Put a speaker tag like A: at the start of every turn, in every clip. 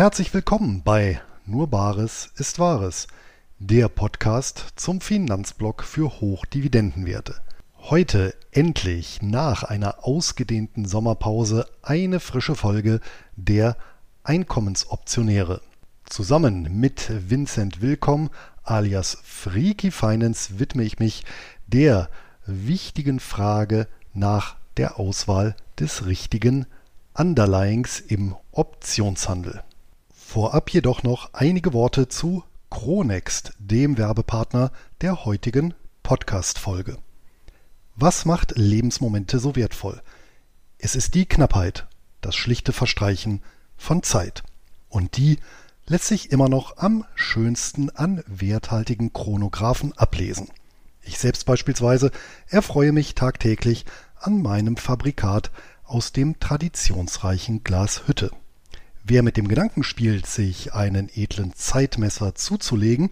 A: Herzlich willkommen bei Nur Bares ist Wahres, der Podcast zum Finanzblock für Hochdividendenwerte. Heute endlich nach einer ausgedehnten Sommerpause eine frische Folge der Einkommensoptionäre. Zusammen mit Vincent Willkomm alias Freaky Finance widme ich mich der wichtigen Frage nach der Auswahl des richtigen Underlyings im Optionshandel. Vorab jedoch noch einige Worte zu Chronext, dem Werbepartner der heutigen Podcast-Folge. Was macht Lebensmomente so wertvoll? Es ist die Knappheit, das schlichte Verstreichen von Zeit. Und die lässt sich immer noch am schönsten an werthaltigen Chronographen ablesen. Ich selbst beispielsweise erfreue mich tagtäglich an meinem Fabrikat aus dem traditionsreichen Glas Hütte. Wer mit dem Gedanken spielt, sich einen edlen Zeitmesser zuzulegen,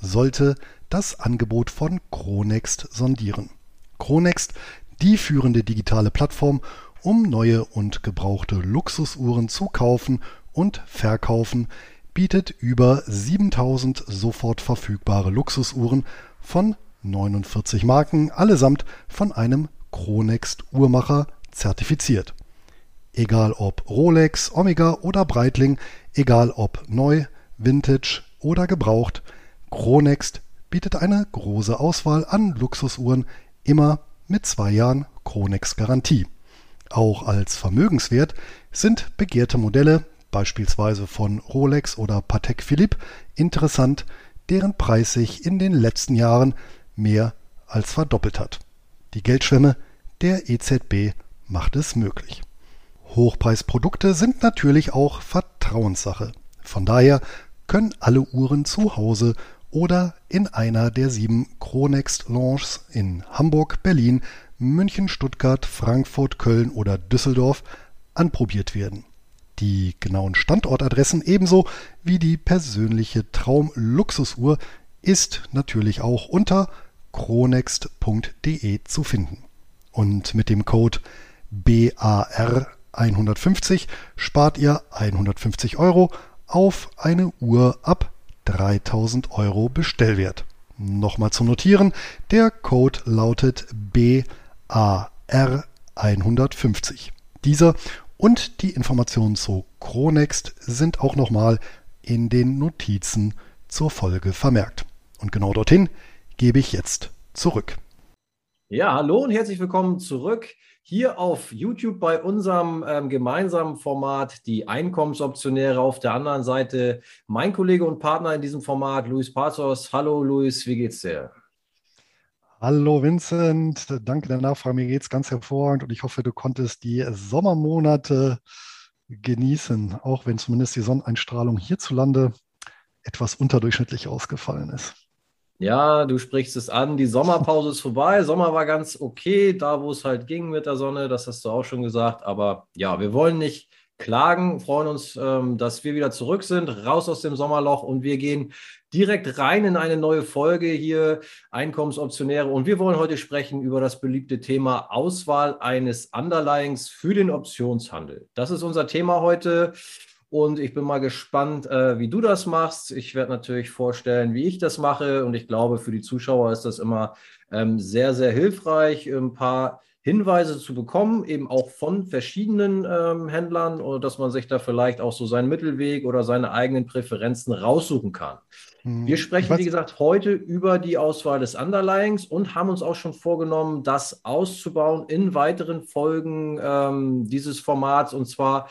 A: sollte das Angebot von Chronext sondieren. Chronext, die führende digitale Plattform, um neue und gebrauchte Luxusuhren zu kaufen und verkaufen, bietet über 7000 sofort verfügbare Luxusuhren von 49 Marken, allesamt von einem Chronext Uhrmacher zertifiziert. Egal ob Rolex, Omega oder Breitling, egal ob neu, Vintage oder gebraucht, Chronext bietet eine große Auswahl an Luxusuhren, immer mit zwei Jahren Chronext Garantie. Auch als Vermögenswert sind begehrte Modelle, beispielsweise von Rolex oder Patek Philippe, interessant, deren Preis sich in den letzten Jahren mehr als verdoppelt hat. Die Geldschwemme der EZB macht es möglich. Hochpreisprodukte sind natürlich auch Vertrauenssache. Von daher können alle Uhren zu Hause oder in einer der sieben Chronext Lounges in Hamburg, Berlin, München, Stuttgart, Frankfurt, Köln oder Düsseldorf anprobiert werden. Die genauen Standortadressen ebenso wie die persönliche Traum-Luxusuhr ist natürlich auch unter chronext.de zu finden. Und mit dem Code BAR 150 spart ihr 150 Euro auf eine Uhr ab 3000 Euro Bestellwert. Nochmal zu notieren, der Code lautet BAR 150. Dieser und die Informationen zu Chronext sind auch nochmal in den Notizen zur Folge vermerkt. Und genau dorthin gebe ich jetzt zurück.
B: Ja, hallo und herzlich willkommen zurück hier auf YouTube bei unserem ähm, gemeinsamen Format die Einkommensoptionäre. Auf der anderen Seite mein Kollege und Partner in diesem Format, Luis Pazos. Hallo Luis, wie geht's dir?
A: Hallo Vincent, danke der Nachfrage. Mir geht's ganz hervorragend und ich hoffe, du konntest die Sommermonate genießen, auch wenn zumindest die Sonneneinstrahlung hierzulande etwas unterdurchschnittlich ausgefallen ist.
B: Ja, du sprichst es an. Die Sommerpause ist vorbei. Sommer war ganz okay, da wo es halt ging mit der Sonne. Das hast du auch schon gesagt. Aber ja, wir wollen nicht klagen, freuen uns, ähm, dass wir wieder zurück sind, raus aus dem Sommerloch und wir gehen direkt rein in eine neue Folge hier, Einkommensoptionäre. Und wir wollen heute sprechen über das beliebte Thema Auswahl eines Underlyings für den Optionshandel. Das ist unser Thema heute. Und ich bin mal gespannt, äh, wie du das machst. Ich werde natürlich vorstellen, wie ich das mache. Und ich glaube, für die Zuschauer ist das immer ähm, sehr, sehr hilfreich, ein paar Hinweise zu bekommen, eben auch von verschiedenen ähm, Händlern, oder dass man sich da vielleicht auch so seinen Mittelweg oder seine eigenen Präferenzen raussuchen kann. Hm. Wir sprechen, wie gesagt, heute über die Auswahl des Underlyings und haben uns auch schon vorgenommen, das auszubauen in weiteren Folgen ähm, dieses Formats. Und zwar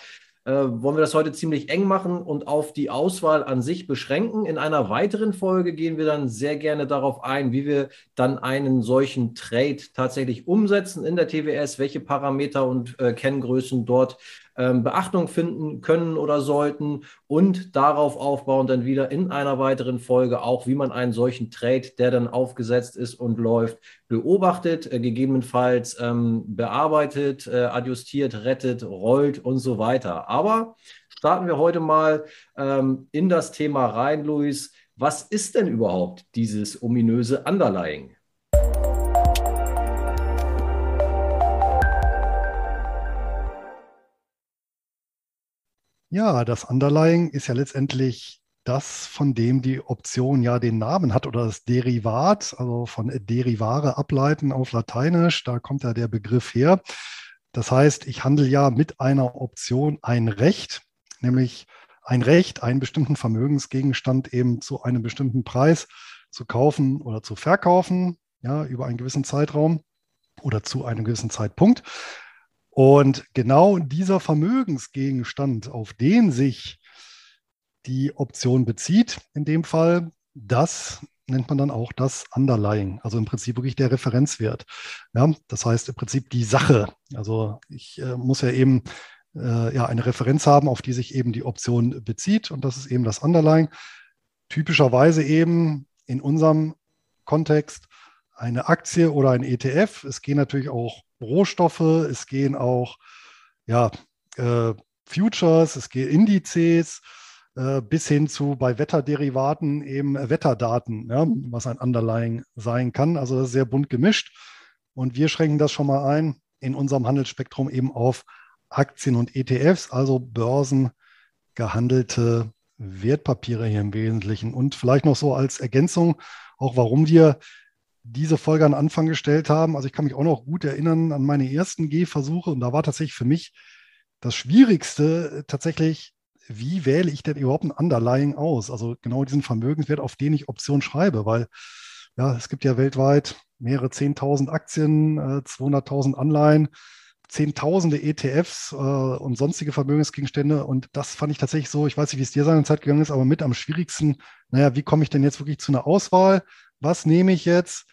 B: wollen wir das heute ziemlich eng machen und auf die Auswahl an sich beschränken. In einer weiteren Folge gehen wir dann sehr gerne darauf ein, wie wir dann einen solchen Trade tatsächlich umsetzen in der TWS, welche Parameter und äh, Kenngrößen dort ähm, Beachtung finden können oder sollten und darauf aufbauen dann wieder in einer weiteren Folge auch, wie man einen solchen Trade, der dann aufgesetzt ist und läuft, beobachtet, äh, gegebenenfalls ähm, bearbeitet, äh, adjustiert, rettet, rollt und so weiter. Aber starten wir heute mal ähm, in das Thema rein, Luis. Was ist denn überhaupt dieses ominöse Underlying?
A: Ja, das Underlying ist ja letztendlich das, von dem die Option ja den Namen hat oder das Derivat, also von derivare ableiten auf Lateinisch, da kommt ja der Begriff her. Das heißt, ich handle ja mit einer Option ein Recht, nämlich ein Recht, einen bestimmten Vermögensgegenstand eben zu einem bestimmten Preis zu kaufen oder zu verkaufen, ja, über einen gewissen Zeitraum oder zu einem gewissen Zeitpunkt. Und genau dieser Vermögensgegenstand, auf den sich die Option bezieht, in dem Fall, das nennt man dann auch das Underlying, also im Prinzip wirklich der Referenzwert. Ja, das heißt im Prinzip die Sache. Also ich äh, muss ja eben äh, ja, eine Referenz haben, auf die sich eben die Option bezieht und das ist eben das Underlying. Typischerweise eben in unserem Kontext eine Aktie oder ein ETF. Es gehen natürlich auch Rohstoffe, es gehen auch ja, äh, Futures, es gehen Indizes, äh, bis hin zu bei Wetterderivaten eben Wetterdaten, ja, was ein Underlying sein kann. Also das ist sehr bunt gemischt. Und wir schränken das schon mal ein in unserem Handelsspektrum eben auf Aktien und ETFs, also börsengehandelte Wertpapiere hier im Wesentlichen. Und vielleicht noch so als Ergänzung, auch warum wir diese Folge an Anfang gestellt haben. Also ich kann mich auch noch gut erinnern an meine ersten Gehversuche und da war tatsächlich für mich das Schwierigste tatsächlich wie wähle ich denn überhaupt ein Underlying aus? Also genau diesen Vermögenswert, auf den ich Option schreibe, weil ja, es gibt ja weltweit mehrere 10.000 Aktien, äh, 200.000 Anleihen, Zehntausende ETFs äh, und sonstige Vermögensgegenstände. Und das fand ich tatsächlich so, ich weiß nicht, wie es dir seine Zeit gegangen ist, aber mit am schwierigsten, naja, wie komme ich denn jetzt wirklich zu einer Auswahl? Was nehme ich jetzt?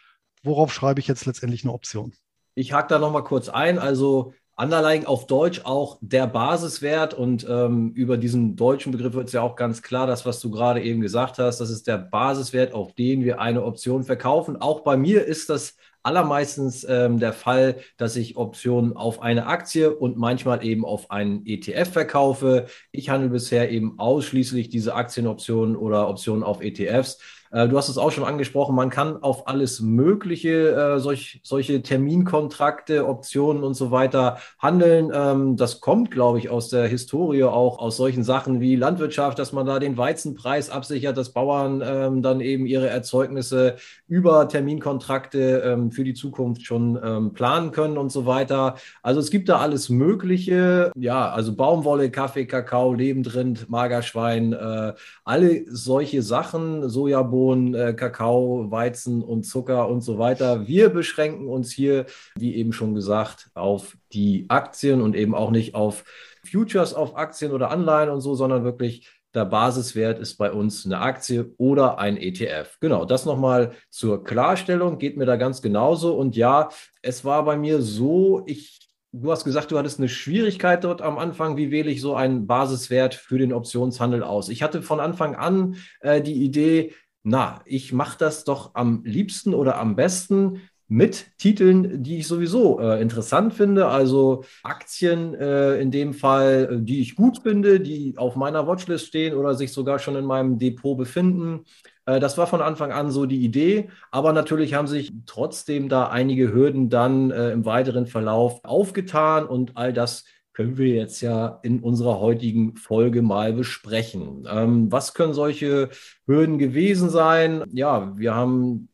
A: Worauf schreibe ich jetzt letztendlich eine Option?
B: Ich hake da nochmal kurz ein. Also Underlying auf Deutsch auch der Basiswert und ähm, über diesen deutschen Begriff wird es ja auch ganz klar, das, was du gerade eben gesagt hast, das ist der Basiswert, auf den wir eine Option verkaufen. Auch bei mir ist das allermeistens ähm, der Fall, dass ich Optionen auf eine Aktie und manchmal eben auf einen ETF verkaufe. Ich handle bisher eben ausschließlich diese Aktienoptionen oder Optionen auf ETFs. Äh, du hast es auch schon angesprochen, man kann auf alles Mögliche, äh, solch, solche Terminkontrakte, Optionen und so weiter handeln. Ähm, das kommt, glaube ich, aus der Historie auch aus solchen Sachen wie Landwirtschaft, dass man da den Weizenpreis absichert, dass Bauern ähm, dann eben ihre Erzeugnisse über Terminkontrakte ähm, für die Zukunft schon ähm, planen können und so weiter. Also es gibt da alles Mögliche. Ja, also Baumwolle, Kaffee, Kakao, Lebendrind, Magerschwein, äh, alle solche Sachen, Sojabohnen Bohnen, äh, Kakao, Weizen und Zucker und so weiter. Wir beschränken uns hier, wie eben schon gesagt, auf die Aktien und eben auch nicht auf Futures auf Aktien oder Anleihen und so, sondern wirklich der Basiswert ist bei uns eine Aktie oder ein ETF. Genau, das nochmal zur Klarstellung, geht mir da ganz genauso. Und ja, es war bei mir so, ich Du hast gesagt, du hattest eine Schwierigkeit dort am Anfang. Wie wähle ich so einen Basiswert für den Optionshandel aus? Ich hatte von Anfang an äh, die Idee, na, ich mache das doch am liebsten oder am besten mit Titeln, die ich sowieso äh, interessant finde, also Aktien äh, in dem Fall, äh, die ich gut finde, die auf meiner Watchlist stehen oder sich sogar schon in meinem Depot befinden. Äh, das war von Anfang an so die Idee, aber natürlich haben sich trotzdem da einige Hürden dann äh, im weiteren Verlauf aufgetan und all das können wir jetzt ja in unserer heutigen Folge mal besprechen. Ähm, was können solche Hürden gewesen sein? Ja, wir haben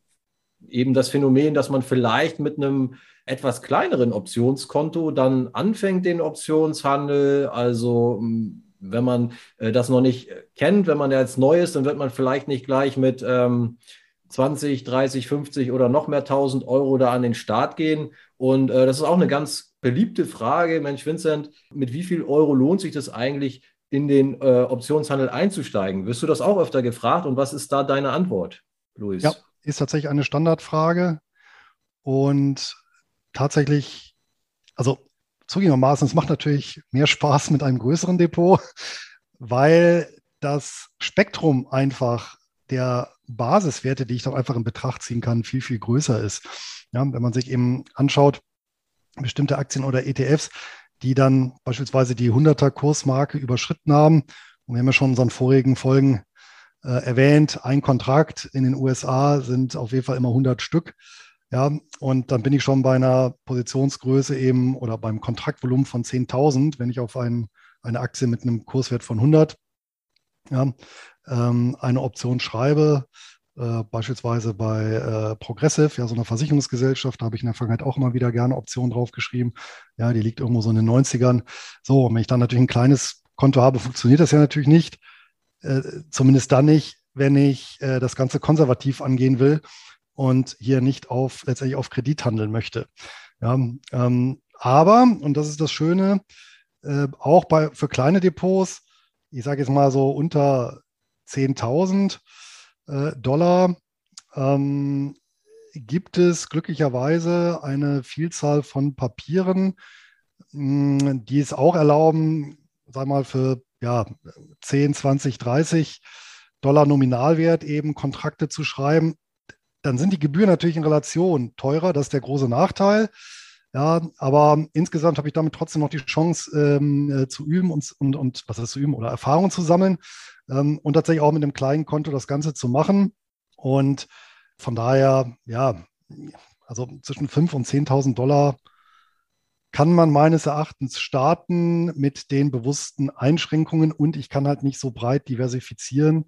B: eben das Phänomen, dass man vielleicht mit einem etwas kleineren Optionskonto dann anfängt, den Optionshandel. Also wenn man äh, das noch nicht kennt, wenn man jetzt neu ist, dann wird man vielleicht nicht gleich mit ähm, 20, 30, 50 oder noch mehr 1000 Euro da an den Start gehen. Und äh, das ist auch eine ganz beliebte Frage, Mensch Vincent, mit wie viel Euro lohnt sich das eigentlich, in den äh, Optionshandel einzusteigen? Wirst du das auch öfter gefragt und was ist da deine Antwort, Luis?
A: Ja, ist tatsächlich eine Standardfrage und tatsächlich, also zugegebenermaßen, es macht natürlich mehr Spaß mit einem größeren Depot, weil das Spektrum einfach der Basiswerte, die ich doch einfach in Betracht ziehen kann, viel, viel größer ist. Ja, wenn man sich eben anschaut, bestimmte Aktien oder ETFs, die dann beispielsweise die 100er Kursmarke überschritten haben. Und wir haben ja schon in unseren vorigen Folgen äh, erwähnt, ein Kontrakt in den USA sind auf jeden Fall immer 100 Stück. Ja, und dann bin ich schon bei einer Positionsgröße eben oder beim Kontraktvolumen von 10.000, wenn ich auf einen eine Aktie mit einem Kurswert von 100 ja, ähm, eine Option schreibe, äh, beispielsweise bei äh, Progressive, ja, so einer Versicherungsgesellschaft, da habe ich in der Vergangenheit auch immer wieder gerne Optionen draufgeschrieben. Ja, die liegt irgendwo so in den 90ern. So, und wenn ich dann natürlich ein kleines Konto habe, funktioniert das ja natürlich nicht. Äh, zumindest dann nicht, wenn ich äh, das Ganze konservativ angehen will und hier nicht auf letztendlich auf Kredit handeln möchte. Ja, ähm, aber, und das ist das Schöne, äh, auch bei, für kleine Depots, ich sage jetzt mal so unter 10.000 äh, Dollar, ähm, gibt es glücklicherweise eine Vielzahl von Papieren, mh, die es auch erlauben, sag mal, für ja, 10, 20, 30 Dollar Nominalwert eben Kontrakte zu schreiben. Dann sind die Gebühren natürlich in Relation teurer, das ist der große Nachteil. Ja, aber insgesamt habe ich damit trotzdem noch die Chance ähm, äh, zu üben und, und, und was heißt zu üben oder Erfahrung zu sammeln ähm, und tatsächlich auch mit einem kleinen Konto das Ganze zu machen. Und von daher, ja, also zwischen 5.000 und 10.000 Dollar kann man meines Erachtens starten mit den bewussten Einschränkungen und ich kann halt nicht so breit diversifizieren.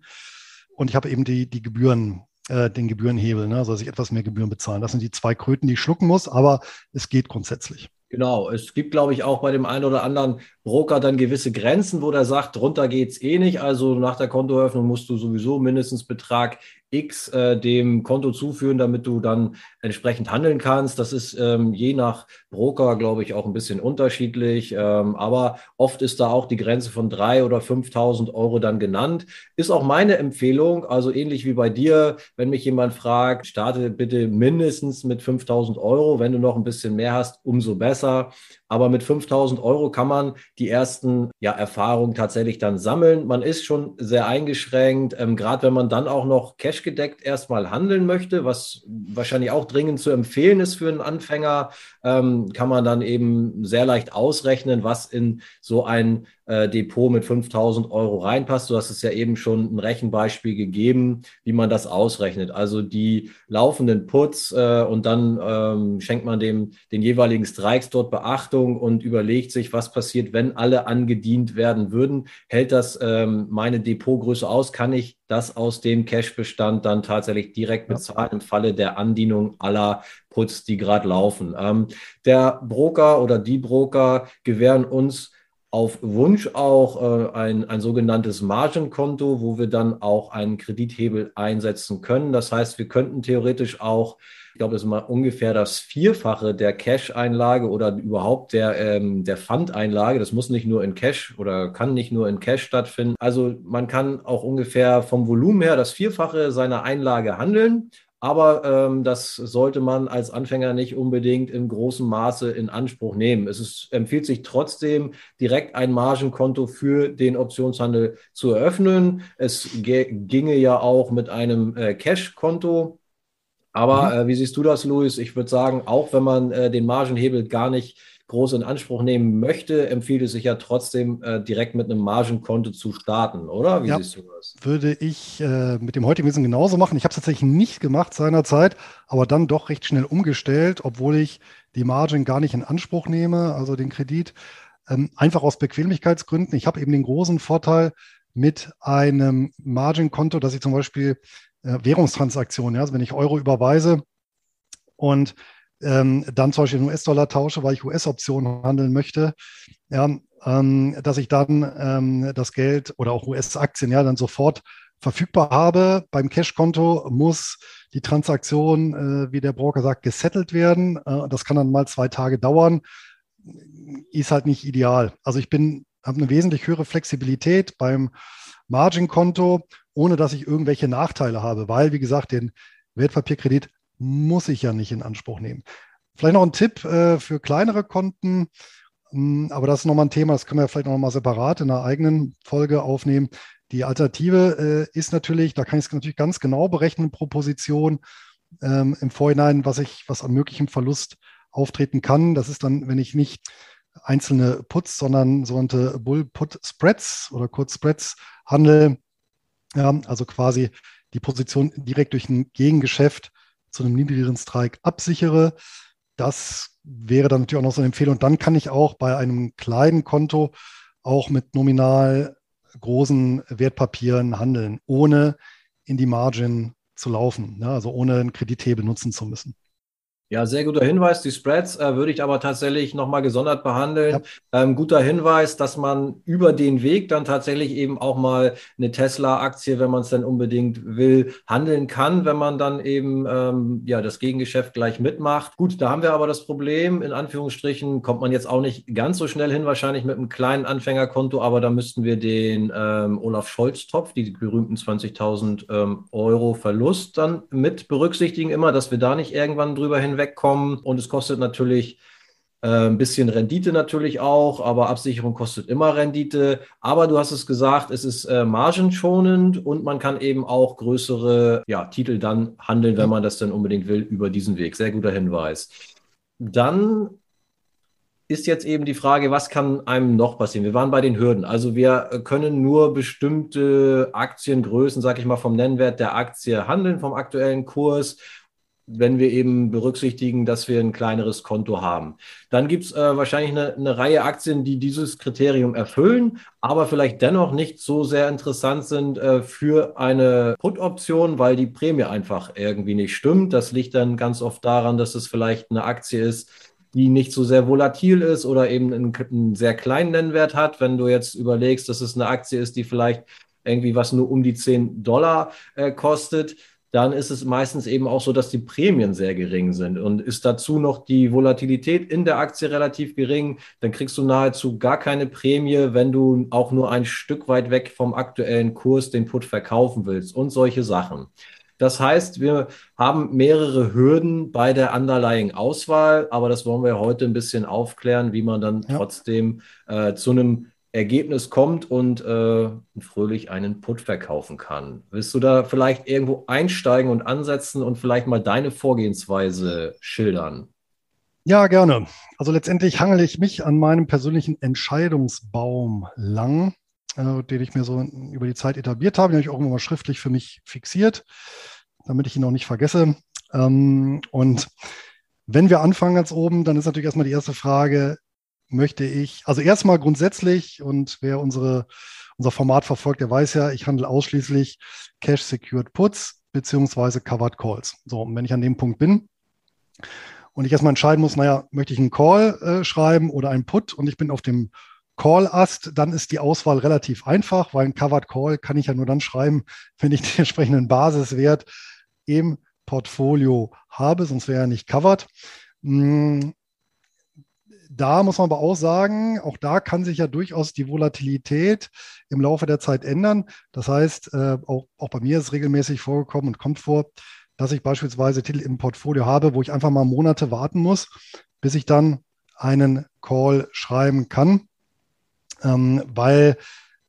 A: Und ich habe eben die, die Gebühren äh, den Gebührenhebel, ne? soll sich etwas mehr Gebühren bezahlen. Das sind die zwei Kröten, die ich schlucken muss, aber es geht grundsätzlich.
B: Genau, es gibt, glaube ich, auch bei dem einen oder anderen Broker dann gewisse Grenzen, wo der sagt, drunter geht es eh nicht. Also nach der Kontoeröffnung musst du sowieso mindestens Betrag X äh, dem Konto zuführen, damit du dann entsprechend handeln kannst. Das ist ähm, je nach Broker, glaube ich, auch ein bisschen unterschiedlich. Ähm, aber oft ist da auch die Grenze von 3.000 oder 5.000 Euro dann genannt. Ist auch meine Empfehlung, also ähnlich wie bei dir, wenn mich jemand fragt, starte bitte mindestens mit 5.000 Euro. Wenn du noch ein bisschen mehr hast, umso besser. Aber mit 5000 Euro kann man die ersten ja, Erfahrungen tatsächlich dann sammeln. Man ist schon sehr eingeschränkt, ähm, gerade wenn man dann auch noch cashgedeckt erstmal handeln möchte, was wahrscheinlich auch dringend zu empfehlen ist für einen Anfänger, ähm, kann man dann eben sehr leicht ausrechnen, was in so ein äh, Depot mit 5000 Euro reinpasst. Du hast es ja eben schon ein Rechenbeispiel gegeben, wie man das ausrechnet. Also die laufenden Puts äh, und dann ähm, schenkt man dem den jeweiligen Strikes dort Beachtung und überlegt sich, was passiert, wenn alle angedient werden würden. Hält das ähm, meine Depotgröße aus? Kann ich das aus dem Cash-Bestand dann tatsächlich direkt bezahlen im Falle der Andienung aller Puts, die gerade laufen? Ähm, der Broker oder die Broker gewähren uns auf Wunsch auch äh, ein, ein sogenanntes Margenkonto, wo wir dann auch einen Kredithebel einsetzen können. Das heißt, wir könnten theoretisch auch, ich glaube, das ist mal ungefähr das Vierfache der Cash-Einlage oder überhaupt der, ähm, der Fund-Einlage. Das muss nicht nur in Cash oder kann nicht nur in Cash stattfinden. Also man kann auch ungefähr vom Volumen her das Vierfache seiner Einlage handeln aber ähm, das sollte man als Anfänger nicht unbedingt in großem Maße in Anspruch nehmen. Es ist, empfiehlt sich trotzdem, direkt ein Margenkonto für den Optionshandel zu eröffnen. Es ginge ja auch mit einem äh, Cash-Konto. Aber mhm. äh, wie siehst du das, Luis? Ich würde sagen, auch wenn man äh, den Margenhebel gar nicht groß in Anspruch nehmen möchte, empfiehlt es sich ja trotzdem äh, direkt mit einem Margenkonto zu starten, oder?
A: Wie ja, siehst du das? Würde ich äh, mit dem heutigen Wissen genauso machen. Ich habe es tatsächlich nicht gemacht seinerzeit, aber dann doch recht schnell umgestellt, obwohl ich die Margin gar nicht in Anspruch nehme, also den Kredit, ähm, einfach aus Bequemlichkeitsgründen. Ich habe eben den großen Vorteil mit einem Margin-Konto, dass ich zum Beispiel äh, Währungstransaktionen, ja, also wenn ich Euro überweise und ähm, dann zum Beispiel in US-Dollar tausche, weil ich US-Optionen handeln möchte, ja, ähm, dass ich dann ähm, das Geld oder auch US-Aktien ja dann sofort verfügbar habe. Beim Cash-Konto muss die Transaktion, äh, wie der Broker sagt, gesettelt werden. Äh, das kann dann mal zwei Tage dauern. Ist halt nicht ideal. Also ich bin, habe eine wesentlich höhere Flexibilität beim Margin-Konto, ohne dass ich irgendwelche Nachteile habe, weil, wie gesagt, den Wertpapierkredit muss ich ja nicht in Anspruch nehmen. Vielleicht noch ein Tipp äh, für kleinere Konten, hm, aber das ist nochmal ein Thema, das können wir vielleicht nochmal separat in einer eigenen Folge aufnehmen. Die Alternative äh, ist natürlich, da kann ich es natürlich ganz genau berechnen pro Position ähm, im Vorhinein, was ich, was an möglichem Verlust auftreten kann. Das ist dann, wenn ich nicht einzelne Puts, sondern sogenannte Bull-Put-Spreads oder kurz Spreads handle. Ja, also quasi die Position direkt durch ein Gegengeschäft zu einem niedrigeren Strike absichere. Das wäre dann natürlich auch noch so eine Empfehlung. Und dann kann ich auch bei einem kleinen Konto auch mit nominal großen Wertpapieren handeln, ohne in die Margin zu laufen, ne? also ohne einen Kredithebel nutzen zu müssen.
B: Ja, sehr guter Hinweis. Die Spreads äh, würde ich aber tatsächlich nochmal gesondert behandeln. Ja. Ähm, guter Hinweis, dass man über den Weg dann tatsächlich eben auch mal eine Tesla-Aktie, wenn man es dann unbedingt will, handeln kann, wenn man dann eben ähm, ja das Gegengeschäft gleich mitmacht. Gut, da haben wir aber das Problem, in Anführungsstrichen kommt man jetzt auch nicht ganz so schnell hin, wahrscheinlich mit einem kleinen Anfängerkonto, aber da müssten wir den ähm, Olaf Scholz-Topf, die berühmten 20.000 ähm, Euro Verlust dann mit berücksichtigen, immer, dass wir da nicht irgendwann drüber hinweg wegkommen. Und es kostet natürlich äh, ein bisschen Rendite natürlich auch, aber Absicherung kostet immer Rendite. Aber du hast es gesagt, es ist äh, margenschonend und man kann eben auch größere ja, Titel dann handeln, wenn man das dann unbedingt will, über diesen Weg. Sehr guter Hinweis. Dann ist jetzt eben die Frage, was kann einem noch passieren? Wir waren bei den Hürden. Also wir können nur bestimmte Aktiengrößen, sag ich mal, vom Nennwert der Aktie handeln, vom aktuellen Kurs wenn wir eben berücksichtigen, dass wir ein kleineres Konto haben. Dann gibt es äh, wahrscheinlich eine, eine, Reihe Aktien, die dieses Kriterium erfüllen, aber vielleicht dennoch nicht so sehr interessant sind äh, für eine Put-Option, weil die Prämie einfach irgendwie nicht stimmt. Das liegt dann ganz oft daran, dass es vielleicht eine Aktie ist, die nicht so sehr volatil ist oder eben einen, einen sehr kleinen Nennwert hat. Wenn du jetzt überlegst, dass es eine Aktie ist, die vielleicht irgendwie was nur um die 10 Dollar äh, kostet, dann ist es meistens eben auch so, dass die Prämien sehr gering sind. Und ist dazu noch die Volatilität in der Aktie relativ gering, dann kriegst du nahezu gar keine Prämie, wenn du auch nur ein Stück weit weg vom aktuellen Kurs den Put verkaufen willst und solche Sachen. Das heißt, wir haben mehrere Hürden bei der Underlying-Auswahl, aber das wollen wir heute ein bisschen aufklären, wie man dann ja. trotzdem äh, zu einem Ergebnis kommt und äh, fröhlich einen Put verkaufen kann. Willst du da vielleicht irgendwo einsteigen und ansetzen und vielleicht mal deine Vorgehensweise schildern?
A: Ja, gerne. Also letztendlich hangele ich mich an meinem persönlichen Entscheidungsbaum lang, äh, den ich mir so über die Zeit etabliert habe. Den habe ich auch immer mal schriftlich für mich fixiert, damit ich ihn auch nicht vergesse. Ähm, und wenn wir anfangen ganz oben, dann ist natürlich erstmal die erste Frage, möchte ich, also erstmal grundsätzlich, und wer unsere, unser Format verfolgt, der weiß ja, ich handle ausschließlich Cash-Secured Puts beziehungsweise Covered Calls. So, und wenn ich an dem Punkt bin und ich erstmal entscheiden muss, naja, möchte ich einen Call äh, schreiben oder einen Put und ich bin auf dem Call-Ast, dann ist die Auswahl relativ einfach, weil ein Covered Call kann ich ja nur dann schreiben, wenn ich den entsprechenden Basiswert im Portfolio habe, sonst wäre er nicht covered. Hm, da muss man aber auch sagen, auch da kann sich ja durchaus die Volatilität im Laufe der Zeit ändern. Das heißt, äh, auch, auch bei mir ist regelmäßig vorgekommen und kommt vor, dass ich beispielsweise Titel im Portfolio habe, wo ich einfach mal Monate warten muss, bis ich dann einen Call schreiben kann, ähm, weil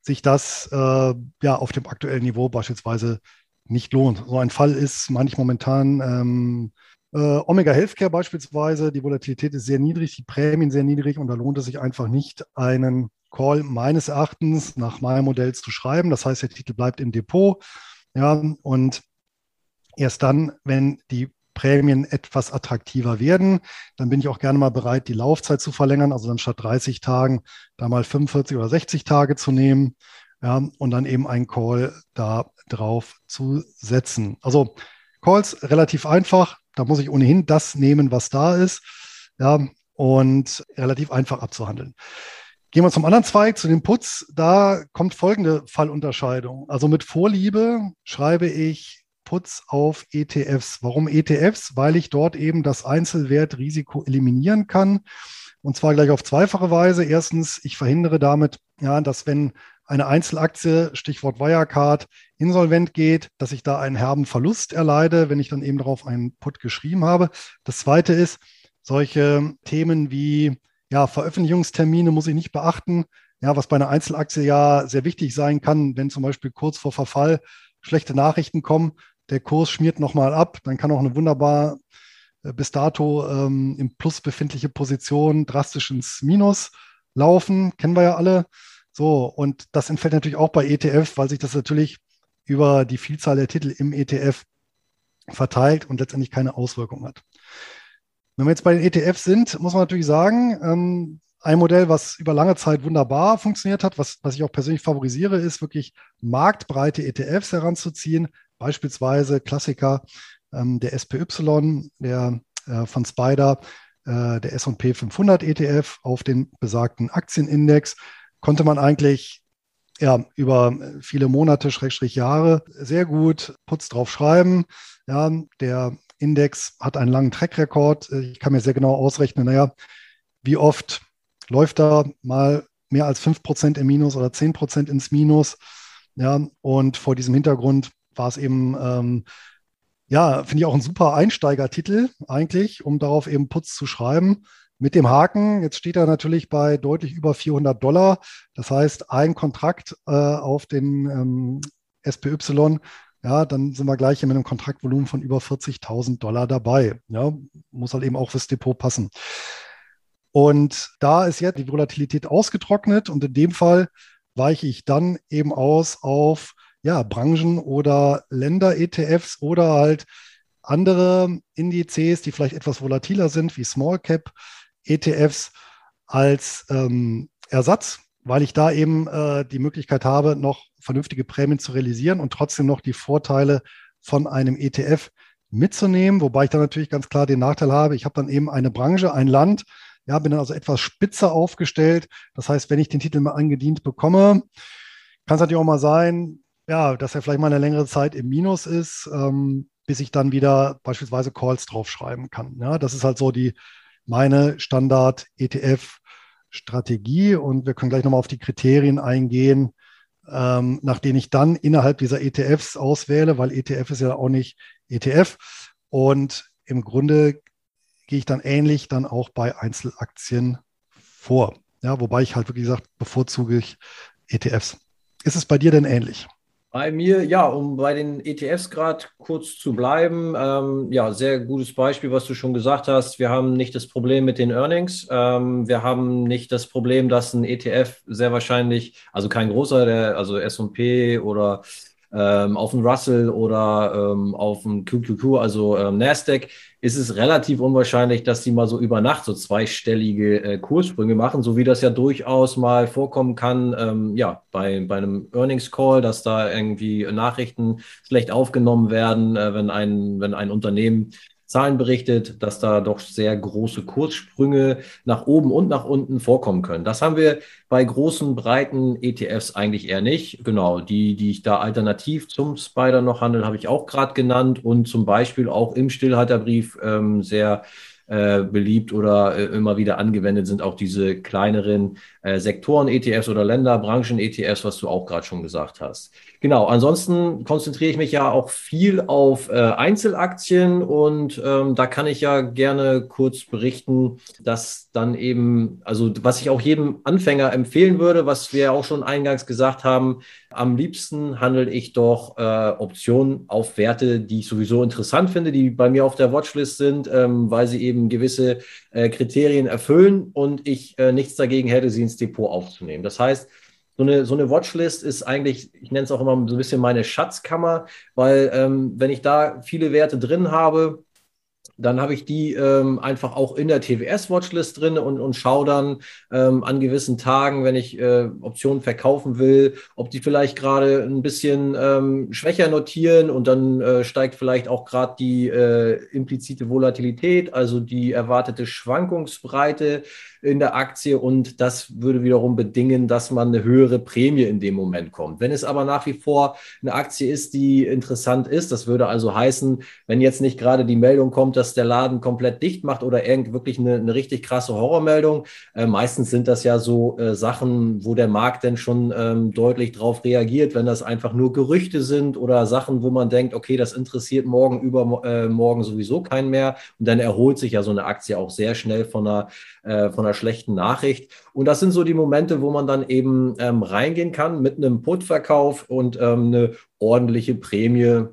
A: sich das äh, ja auf dem aktuellen Niveau beispielsweise nicht lohnt. So ein Fall ist manchmal momentan ähm, äh, Omega Healthcare beispielsweise, die Volatilität ist sehr niedrig, die Prämien sehr niedrig und da lohnt es sich einfach nicht, einen Call meines Erachtens nach meinem Modell zu schreiben. Das heißt, der Titel bleibt im Depot. Ja, und erst dann, wenn die Prämien etwas attraktiver werden, dann bin ich auch gerne mal bereit, die Laufzeit zu verlängern, also dann statt 30 Tagen da mal 45 oder 60 Tage zu nehmen ja, und dann eben einen Call da drauf zu setzen. Also Calls relativ einfach, da muss ich ohnehin das nehmen, was da ist. Ja, und relativ einfach abzuhandeln. Gehen wir zum anderen Zweig, zu dem Putz. Da kommt folgende Fallunterscheidung. Also mit Vorliebe schreibe ich Putz auf ETFs. Warum ETFs? Weil ich dort eben das Einzelwertrisiko eliminieren kann. Und zwar gleich auf zweifache Weise. Erstens, ich verhindere damit, ja, dass wenn eine Einzelaktie, Stichwort Wirecard, insolvent geht, dass ich da einen herben Verlust erleide, wenn ich dann eben darauf einen Put geschrieben habe. Das zweite ist, solche Themen wie ja, Veröffentlichungstermine muss ich nicht beachten. Ja, was bei einer Einzelaktie ja sehr wichtig sein kann, wenn zum Beispiel kurz vor Verfall schlechte Nachrichten kommen, der Kurs schmiert nochmal ab, dann kann auch eine wunderbar äh, bis dato ähm, im Plus befindliche Position drastisch ins Minus laufen, kennen wir ja alle. So, und das entfällt natürlich auch bei ETF, weil sich das natürlich über die Vielzahl der Titel im ETF verteilt und letztendlich keine Auswirkung hat. Wenn wir jetzt bei den ETFs sind, muss man natürlich sagen, ähm, ein Modell, was über lange Zeit wunderbar funktioniert hat, was, was ich auch persönlich favorisiere, ist wirklich marktbreite ETFs heranzuziehen. Beispielsweise Klassiker ähm, der SPY, der äh, von Spider, äh, der S&P 500 ETF auf den besagten Aktienindex, konnte man eigentlich ja, über viele Monate, Schrägstrich Jahre sehr gut Putz drauf schreiben. Ja, der Index hat einen langen Track-Rekord. Ich kann mir sehr genau ausrechnen, naja, wie oft läuft da mal mehr als 5% im Minus oder 10% ins Minus. Ja, und vor diesem Hintergrund war es eben, ähm, ja, finde ich auch ein super Einsteigertitel eigentlich, um darauf eben Putz zu schreiben. Mit dem Haken, jetzt steht er natürlich bei deutlich über 400 Dollar. Das heißt, ein Kontrakt äh, auf den ähm, SPY, ja, dann sind wir gleich mit einem Kontraktvolumen von über 40.000 Dollar dabei. Ja, muss halt eben auch fürs Depot passen. Und da ist jetzt die Volatilität ausgetrocknet und in dem Fall weiche ich dann eben aus auf ja, Branchen- oder Länder-ETFs oder halt andere Indizes, die vielleicht etwas volatiler sind, wie Small Cap ETFs als ähm, Ersatz, weil ich da eben äh, die Möglichkeit habe, noch vernünftige Prämien zu realisieren und trotzdem noch die Vorteile von einem ETF mitzunehmen, wobei ich dann natürlich ganz klar den Nachteil habe, ich habe dann eben eine Branche, ein Land, ja, bin dann also etwas spitzer aufgestellt. Das heißt, wenn ich den Titel mal angedient bekomme, kann es natürlich auch mal sein, ja, dass er vielleicht mal eine längere Zeit im Minus ist, ähm, bis ich dann wieder beispielsweise Calls draufschreiben kann. Ja, das ist halt so die meine Standard-ETF-Strategie und wir können gleich nochmal auf die Kriterien eingehen, ähm, nach denen ich dann innerhalb dieser ETFs auswähle, weil ETF ist ja auch nicht ETF. Und im Grunde gehe ich dann ähnlich dann auch bei Einzelaktien vor. Ja, wobei ich halt wirklich gesagt, bevorzuge ich ETFs. Ist es bei dir denn ähnlich?
B: Bei mir, ja, um bei den ETFs gerade kurz zu bleiben, ähm, ja, sehr gutes Beispiel, was du schon gesagt hast. Wir haben nicht das Problem mit den Earnings. Ähm, wir haben nicht das Problem, dass ein ETF sehr wahrscheinlich, also kein großer, der, also S&P oder ähm, auf dem Russell oder ähm, auf dem QQQ, also ähm, Nasdaq, ist es relativ unwahrscheinlich, dass die mal so über Nacht so zweistellige äh, Kurssprünge machen, so wie das ja durchaus mal vorkommen kann, ähm, ja, bei, bei einem Earnings Call, dass da irgendwie Nachrichten schlecht aufgenommen werden, äh, wenn ein, wenn ein Unternehmen Zahlen berichtet, dass da doch sehr große Kurssprünge nach oben und nach unten vorkommen können. Das haben wir bei großen, breiten ETFs eigentlich eher nicht. Genau, die, die ich da alternativ zum Spider noch handle, habe ich auch gerade genannt und zum Beispiel auch im Stillhalterbrief ähm, sehr äh, beliebt oder äh, immer wieder angewendet sind auch diese kleineren äh, Sektoren-ETFs oder Länder, Branchen-ETFs, was du auch gerade schon gesagt hast. Genau, ansonsten konzentriere ich mich ja auch viel auf äh, Einzelaktien und ähm, da kann ich ja gerne kurz berichten, dass dann eben, also was ich auch jedem Anfänger empfehlen würde, was wir auch schon eingangs gesagt haben, am liebsten handle ich doch äh, Optionen auf Werte, die ich sowieso interessant finde, die bei mir auf der Watchlist sind, ähm, weil sie eben gewisse äh, Kriterien erfüllen und ich äh, nichts dagegen hätte, sie ins Depot aufzunehmen. Das heißt, so eine, so eine Watchlist ist eigentlich, ich nenne es auch immer so ein bisschen meine Schatzkammer, weil ähm, wenn ich da viele Werte drin habe, dann habe ich die ähm, einfach auch in der TWS-Watchlist drin und, und schaue dann ähm, an gewissen Tagen, wenn ich äh, Optionen verkaufen will, ob die vielleicht gerade ein bisschen ähm, schwächer notieren und dann äh, steigt vielleicht auch gerade die äh, implizite Volatilität, also die erwartete Schwankungsbreite in der Aktie und das würde wiederum bedingen, dass man eine höhere Prämie in dem Moment kommt. Wenn es aber nach wie vor eine Aktie ist, die interessant ist, das würde also heißen, wenn jetzt nicht gerade die Meldung kommt, dass der Laden komplett dicht macht oder irgend wirklich eine, eine richtig krasse Horrormeldung, äh, meistens sind das ja so äh, Sachen, wo der Markt denn schon ähm, deutlich drauf reagiert, wenn das einfach nur Gerüchte sind oder Sachen, wo man denkt, okay, das interessiert morgen über äh, sowieso keinen mehr und dann erholt sich ja so eine Aktie auch sehr schnell von einer, äh, von einer schlechten Nachricht. Und das sind so die Momente, wo man dann eben ähm, reingehen kann mit einem Put-Verkauf und ähm, eine ordentliche Prämie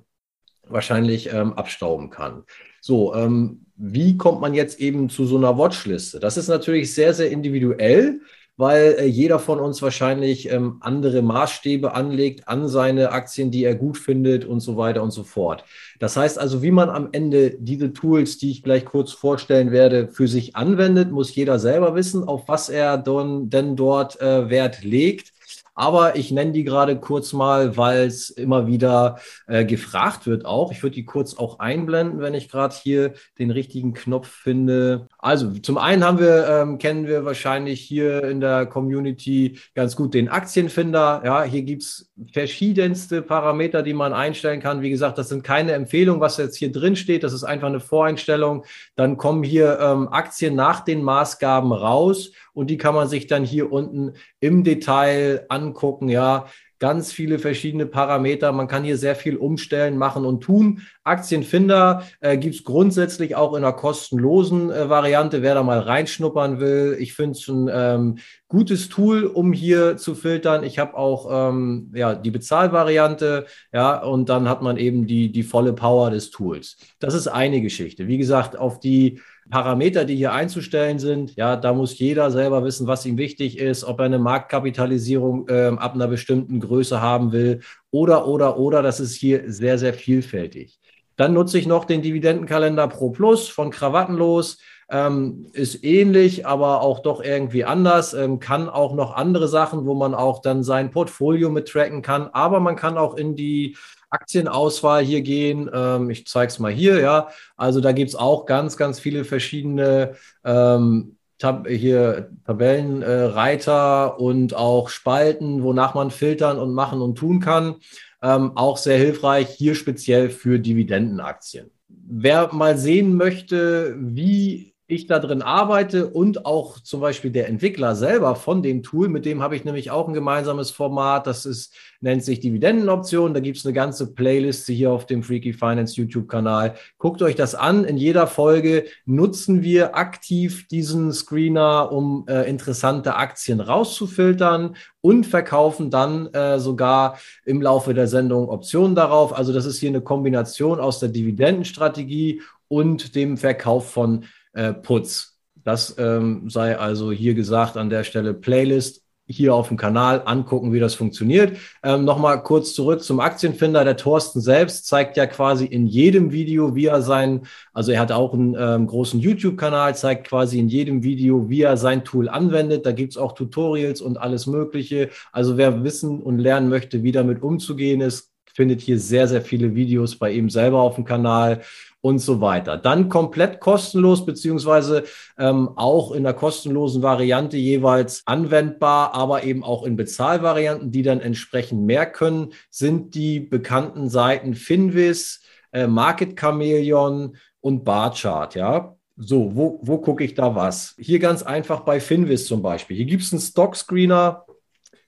B: wahrscheinlich ähm, abstauben kann. So, ähm, wie kommt man jetzt eben zu so einer Watchliste? Das ist natürlich sehr, sehr individuell. Weil äh, jeder von uns wahrscheinlich ähm, andere Maßstäbe anlegt an seine Aktien, die er gut findet und so weiter und so fort. Das heißt also, wie man am Ende diese Tools, die ich gleich kurz vorstellen werde, für sich anwendet, muss jeder selber wissen, auf was er dann, denn dort äh, Wert legt. Aber ich nenne die gerade kurz mal, weil es immer wieder äh, gefragt wird auch. Ich würde die kurz auch einblenden, wenn ich gerade hier den richtigen Knopf finde. Also zum einen haben wir, ähm, kennen wir wahrscheinlich hier in der Community ganz gut den Aktienfinder. Ja, hier gibt's verschiedenste Parameter, die man einstellen kann. Wie gesagt, das sind keine Empfehlungen, was jetzt hier drin steht. Das ist einfach eine Voreinstellung. Dann kommen hier ähm, Aktien nach den Maßgaben raus und die kann man sich dann hier unten im Detail angucken. Ja, ganz viele verschiedene Parameter. Man kann hier sehr viel umstellen, machen und tun. Aktienfinder äh, gibt es grundsätzlich auch in einer kostenlosen äh, Variante, wer da mal reinschnuppern will. Ich finde es ein ähm, gutes Tool, um hier zu filtern. Ich habe auch ähm, ja, die Bezahlvariante, ja, und dann hat man eben die, die volle Power des Tools. Das ist eine Geschichte. Wie gesagt, auf die Parameter, die hier einzustellen sind, ja, da muss jeder selber wissen, was ihm wichtig ist, ob er eine Marktkapitalisierung äh, ab einer bestimmten Größe haben will oder, oder, oder. Das ist hier sehr, sehr vielfältig. Dann nutze ich noch den Dividendenkalender Pro Plus von Krawattenlos. Ähm, ist ähnlich, aber auch doch irgendwie anders. Ähm, kann auch noch andere Sachen, wo man auch dann sein Portfolio mit tracken kann. Aber man kann auch in die Aktienauswahl hier gehen. Ähm, ich zeige es mal hier, ja. Also da gibt es auch ganz, ganz viele verschiedene ähm, Tab hier Tabellenreiter äh, und auch Spalten, wonach man filtern und machen und tun kann. Ähm, auch sehr hilfreich hier speziell für Dividendenaktien. Wer mal sehen möchte, wie ich da drin arbeite und auch zum Beispiel der Entwickler selber von dem Tool, mit dem habe ich nämlich auch ein gemeinsames Format, das ist, nennt sich Dividendenoption. Da gibt es eine ganze Playliste hier auf dem Freaky Finance YouTube-Kanal. Guckt euch das an. In jeder Folge nutzen wir aktiv diesen Screener, um äh, interessante Aktien rauszufiltern und verkaufen dann äh, sogar im Laufe der Sendung Optionen darauf. Also das ist hier eine Kombination aus der Dividendenstrategie und dem Verkauf von äh, Putz. Das ähm, sei also hier gesagt an der Stelle Playlist hier auf dem Kanal angucken, wie das funktioniert. Ähm, Nochmal kurz zurück zum Aktienfinder. Der Thorsten selbst zeigt ja quasi in jedem Video, wie er sein, also er hat auch einen ähm, großen YouTube-Kanal, zeigt quasi in jedem Video, wie er sein Tool anwendet. Da gibt's auch Tutorials und alles Mögliche. Also wer wissen und lernen möchte, wie damit umzugehen ist, findet hier sehr, sehr viele Videos bei ihm selber auf dem Kanal und so weiter. Dann komplett kostenlos, beziehungsweise ähm, auch in der kostenlosen Variante jeweils anwendbar, aber eben auch in Bezahlvarianten, die dann entsprechend mehr können, sind die bekannten Seiten Finvis, äh, Market Chameleon und Barchart, ja. So, wo, wo gucke ich da was? Hier ganz einfach bei Finvis zum Beispiel. Hier gibt es einen Stock Screener.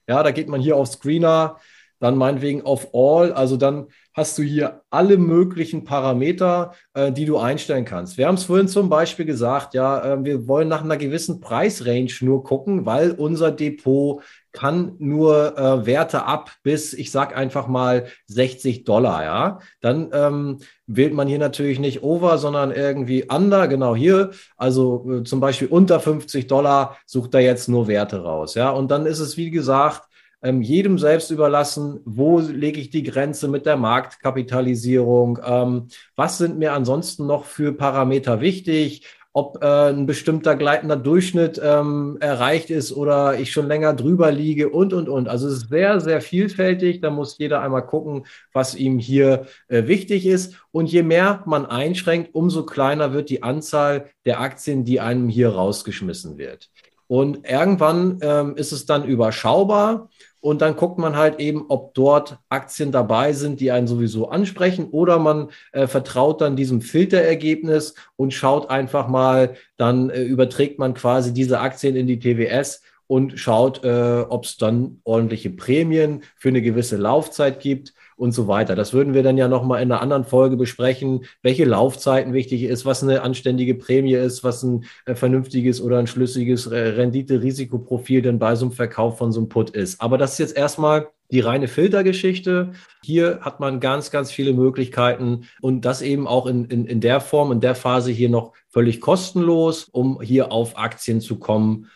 B: Ja, da geht man hier auf Screener, dann meinetwegen auf All. Also dann hast du hier alle möglichen Parameter, äh, die du einstellen kannst. Wir haben es vorhin zum Beispiel gesagt, ja, äh, wir wollen nach einer gewissen Preisrange nur gucken, weil unser Depot kann nur äh, Werte ab bis, ich sag einfach mal 60 Dollar, ja. Dann ähm, wählt man hier natürlich nicht over, sondern irgendwie under, genau hier. Also äh, zum Beispiel unter 50 Dollar sucht er jetzt nur Werte raus, ja. Und dann ist es, wie gesagt, ähm, jedem selbst überlassen, wo lege ich die Grenze mit der Marktkapitalisierung, ähm, was sind mir ansonsten noch für Parameter wichtig, ob äh, ein bestimmter gleitender Durchschnitt ähm, erreicht ist oder ich schon länger drüber liege und, und, und. Also es ist sehr, sehr vielfältig. Da muss jeder einmal gucken, was ihm hier äh, wichtig ist. Und je mehr man einschränkt, umso kleiner wird die Anzahl der Aktien, die einem hier rausgeschmissen wird. Und irgendwann ähm, ist es dann überschaubar und dann guckt man halt eben, ob dort Aktien dabei sind, die einen sowieso ansprechen oder man äh, vertraut dann diesem Filterergebnis und schaut einfach mal, dann äh, überträgt man quasi diese Aktien in die TWS und schaut, äh, ob es dann ordentliche Prämien für eine gewisse Laufzeit gibt und so weiter. Das würden wir dann ja nochmal in einer anderen Folge besprechen, welche Laufzeiten wichtig ist, was eine anständige Prämie ist, was ein äh, vernünftiges oder ein schlüssiges äh, Rendite-Risikoprofil dann bei so einem Verkauf von so einem Put ist. Aber das ist jetzt erstmal die reine Filtergeschichte. Hier hat man ganz, ganz viele Möglichkeiten und das eben auch in, in, in der Form, in der Phase hier noch völlig kostenlos, um hier auf Aktien zu kommen,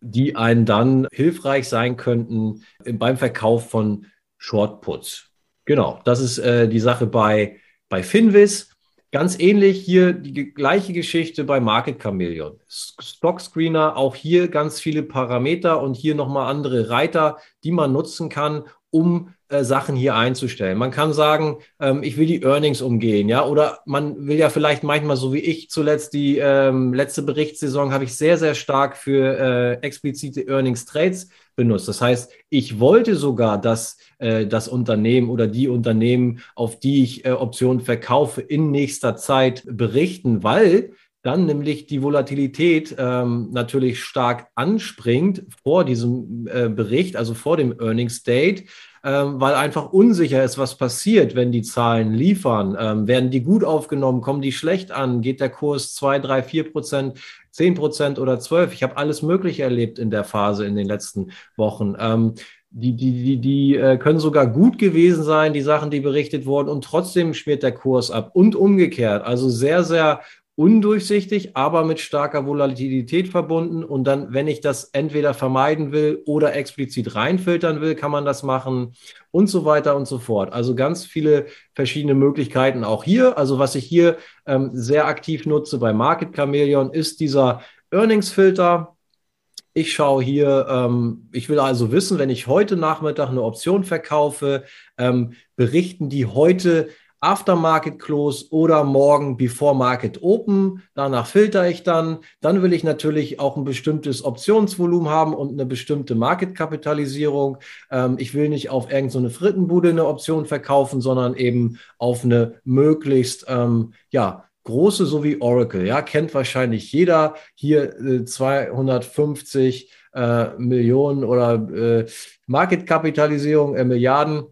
B: die einen dann hilfreich sein könnten beim Verkauf von Shortputs. Genau, das ist äh, die Sache bei, bei Finvis. Ganz ähnlich hier die gleiche Geschichte bei Market Chameleon. Stock Screener, auch hier ganz viele Parameter und hier nochmal andere Reiter, die man nutzen kann, um äh, Sachen hier einzustellen. Man kann sagen, ähm, ich will die Earnings umgehen, ja, oder man will ja vielleicht manchmal, so wie ich zuletzt, die ähm, letzte Berichtssaison habe ich sehr, sehr stark für äh, explizite Earnings Trades benutzt. Das heißt, ich wollte sogar, dass äh, das Unternehmen oder die Unternehmen, auf die ich äh, Optionen verkaufe, in nächster Zeit berichten, weil dann nämlich die Volatilität ähm, natürlich stark anspringt vor diesem äh, Bericht, also vor dem Earnings Date, ähm, weil einfach unsicher ist, was passiert, wenn die Zahlen liefern. Ähm, werden die gut aufgenommen, kommen die schlecht an, geht der Kurs 2, 3, 4 Prozent, 10 Prozent oder 12? Ich habe alles Mögliche erlebt in der Phase in den letzten Wochen. Ähm, die, die, die, die äh, können sogar gut gewesen sein, die Sachen, die berichtet wurden, und trotzdem schmiert der Kurs ab und umgekehrt. Also sehr, sehr undurchsichtig, aber mit starker Volatilität verbunden. Und dann, wenn ich das entweder vermeiden will oder explizit reinfiltern will, kann man das machen und so weiter und so fort. Also ganz viele verschiedene Möglichkeiten auch hier. Also was ich hier ähm, sehr aktiv nutze bei Market Chameleon ist dieser Earnings-Filter. Ich schaue hier, ähm, ich will also wissen, wenn ich heute Nachmittag eine Option verkaufe, ähm, berichten die heute Aftermarket Close oder morgen Before Market Open. Danach filter ich dann. Dann will ich natürlich auch ein bestimmtes Optionsvolumen haben und eine bestimmte Marketkapitalisierung. Ähm, ich will nicht auf irgendeine so Frittenbude eine Option verkaufen, sondern eben auf eine möglichst, ähm, ja, große, so wie Oracle. Ja, kennt wahrscheinlich jeder. Hier äh, 250 äh, Millionen oder äh, Marketkapitalisierung, äh, Milliarden.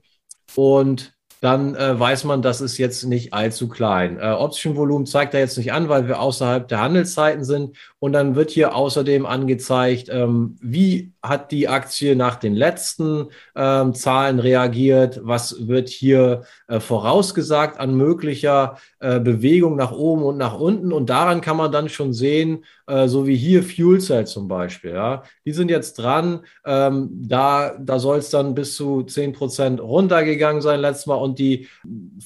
B: Und dann äh, weiß man, das ist jetzt nicht allzu klein. Äh, Option-Volumen zeigt er jetzt nicht an, weil wir außerhalb der Handelszeiten sind. Und dann wird hier außerdem angezeigt, ähm, wie hat die Aktie nach den letzten ähm, Zahlen reagiert, was wird hier äh, vorausgesagt an möglicher äh, Bewegung nach oben und nach unten. Und daran kann man dann schon sehen, äh, so wie hier Fuel Cell zum Beispiel. Ja, die sind jetzt dran. Ähm, da da soll es dann bis zu 10 Prozent runtergegangen sein letztes Mal und die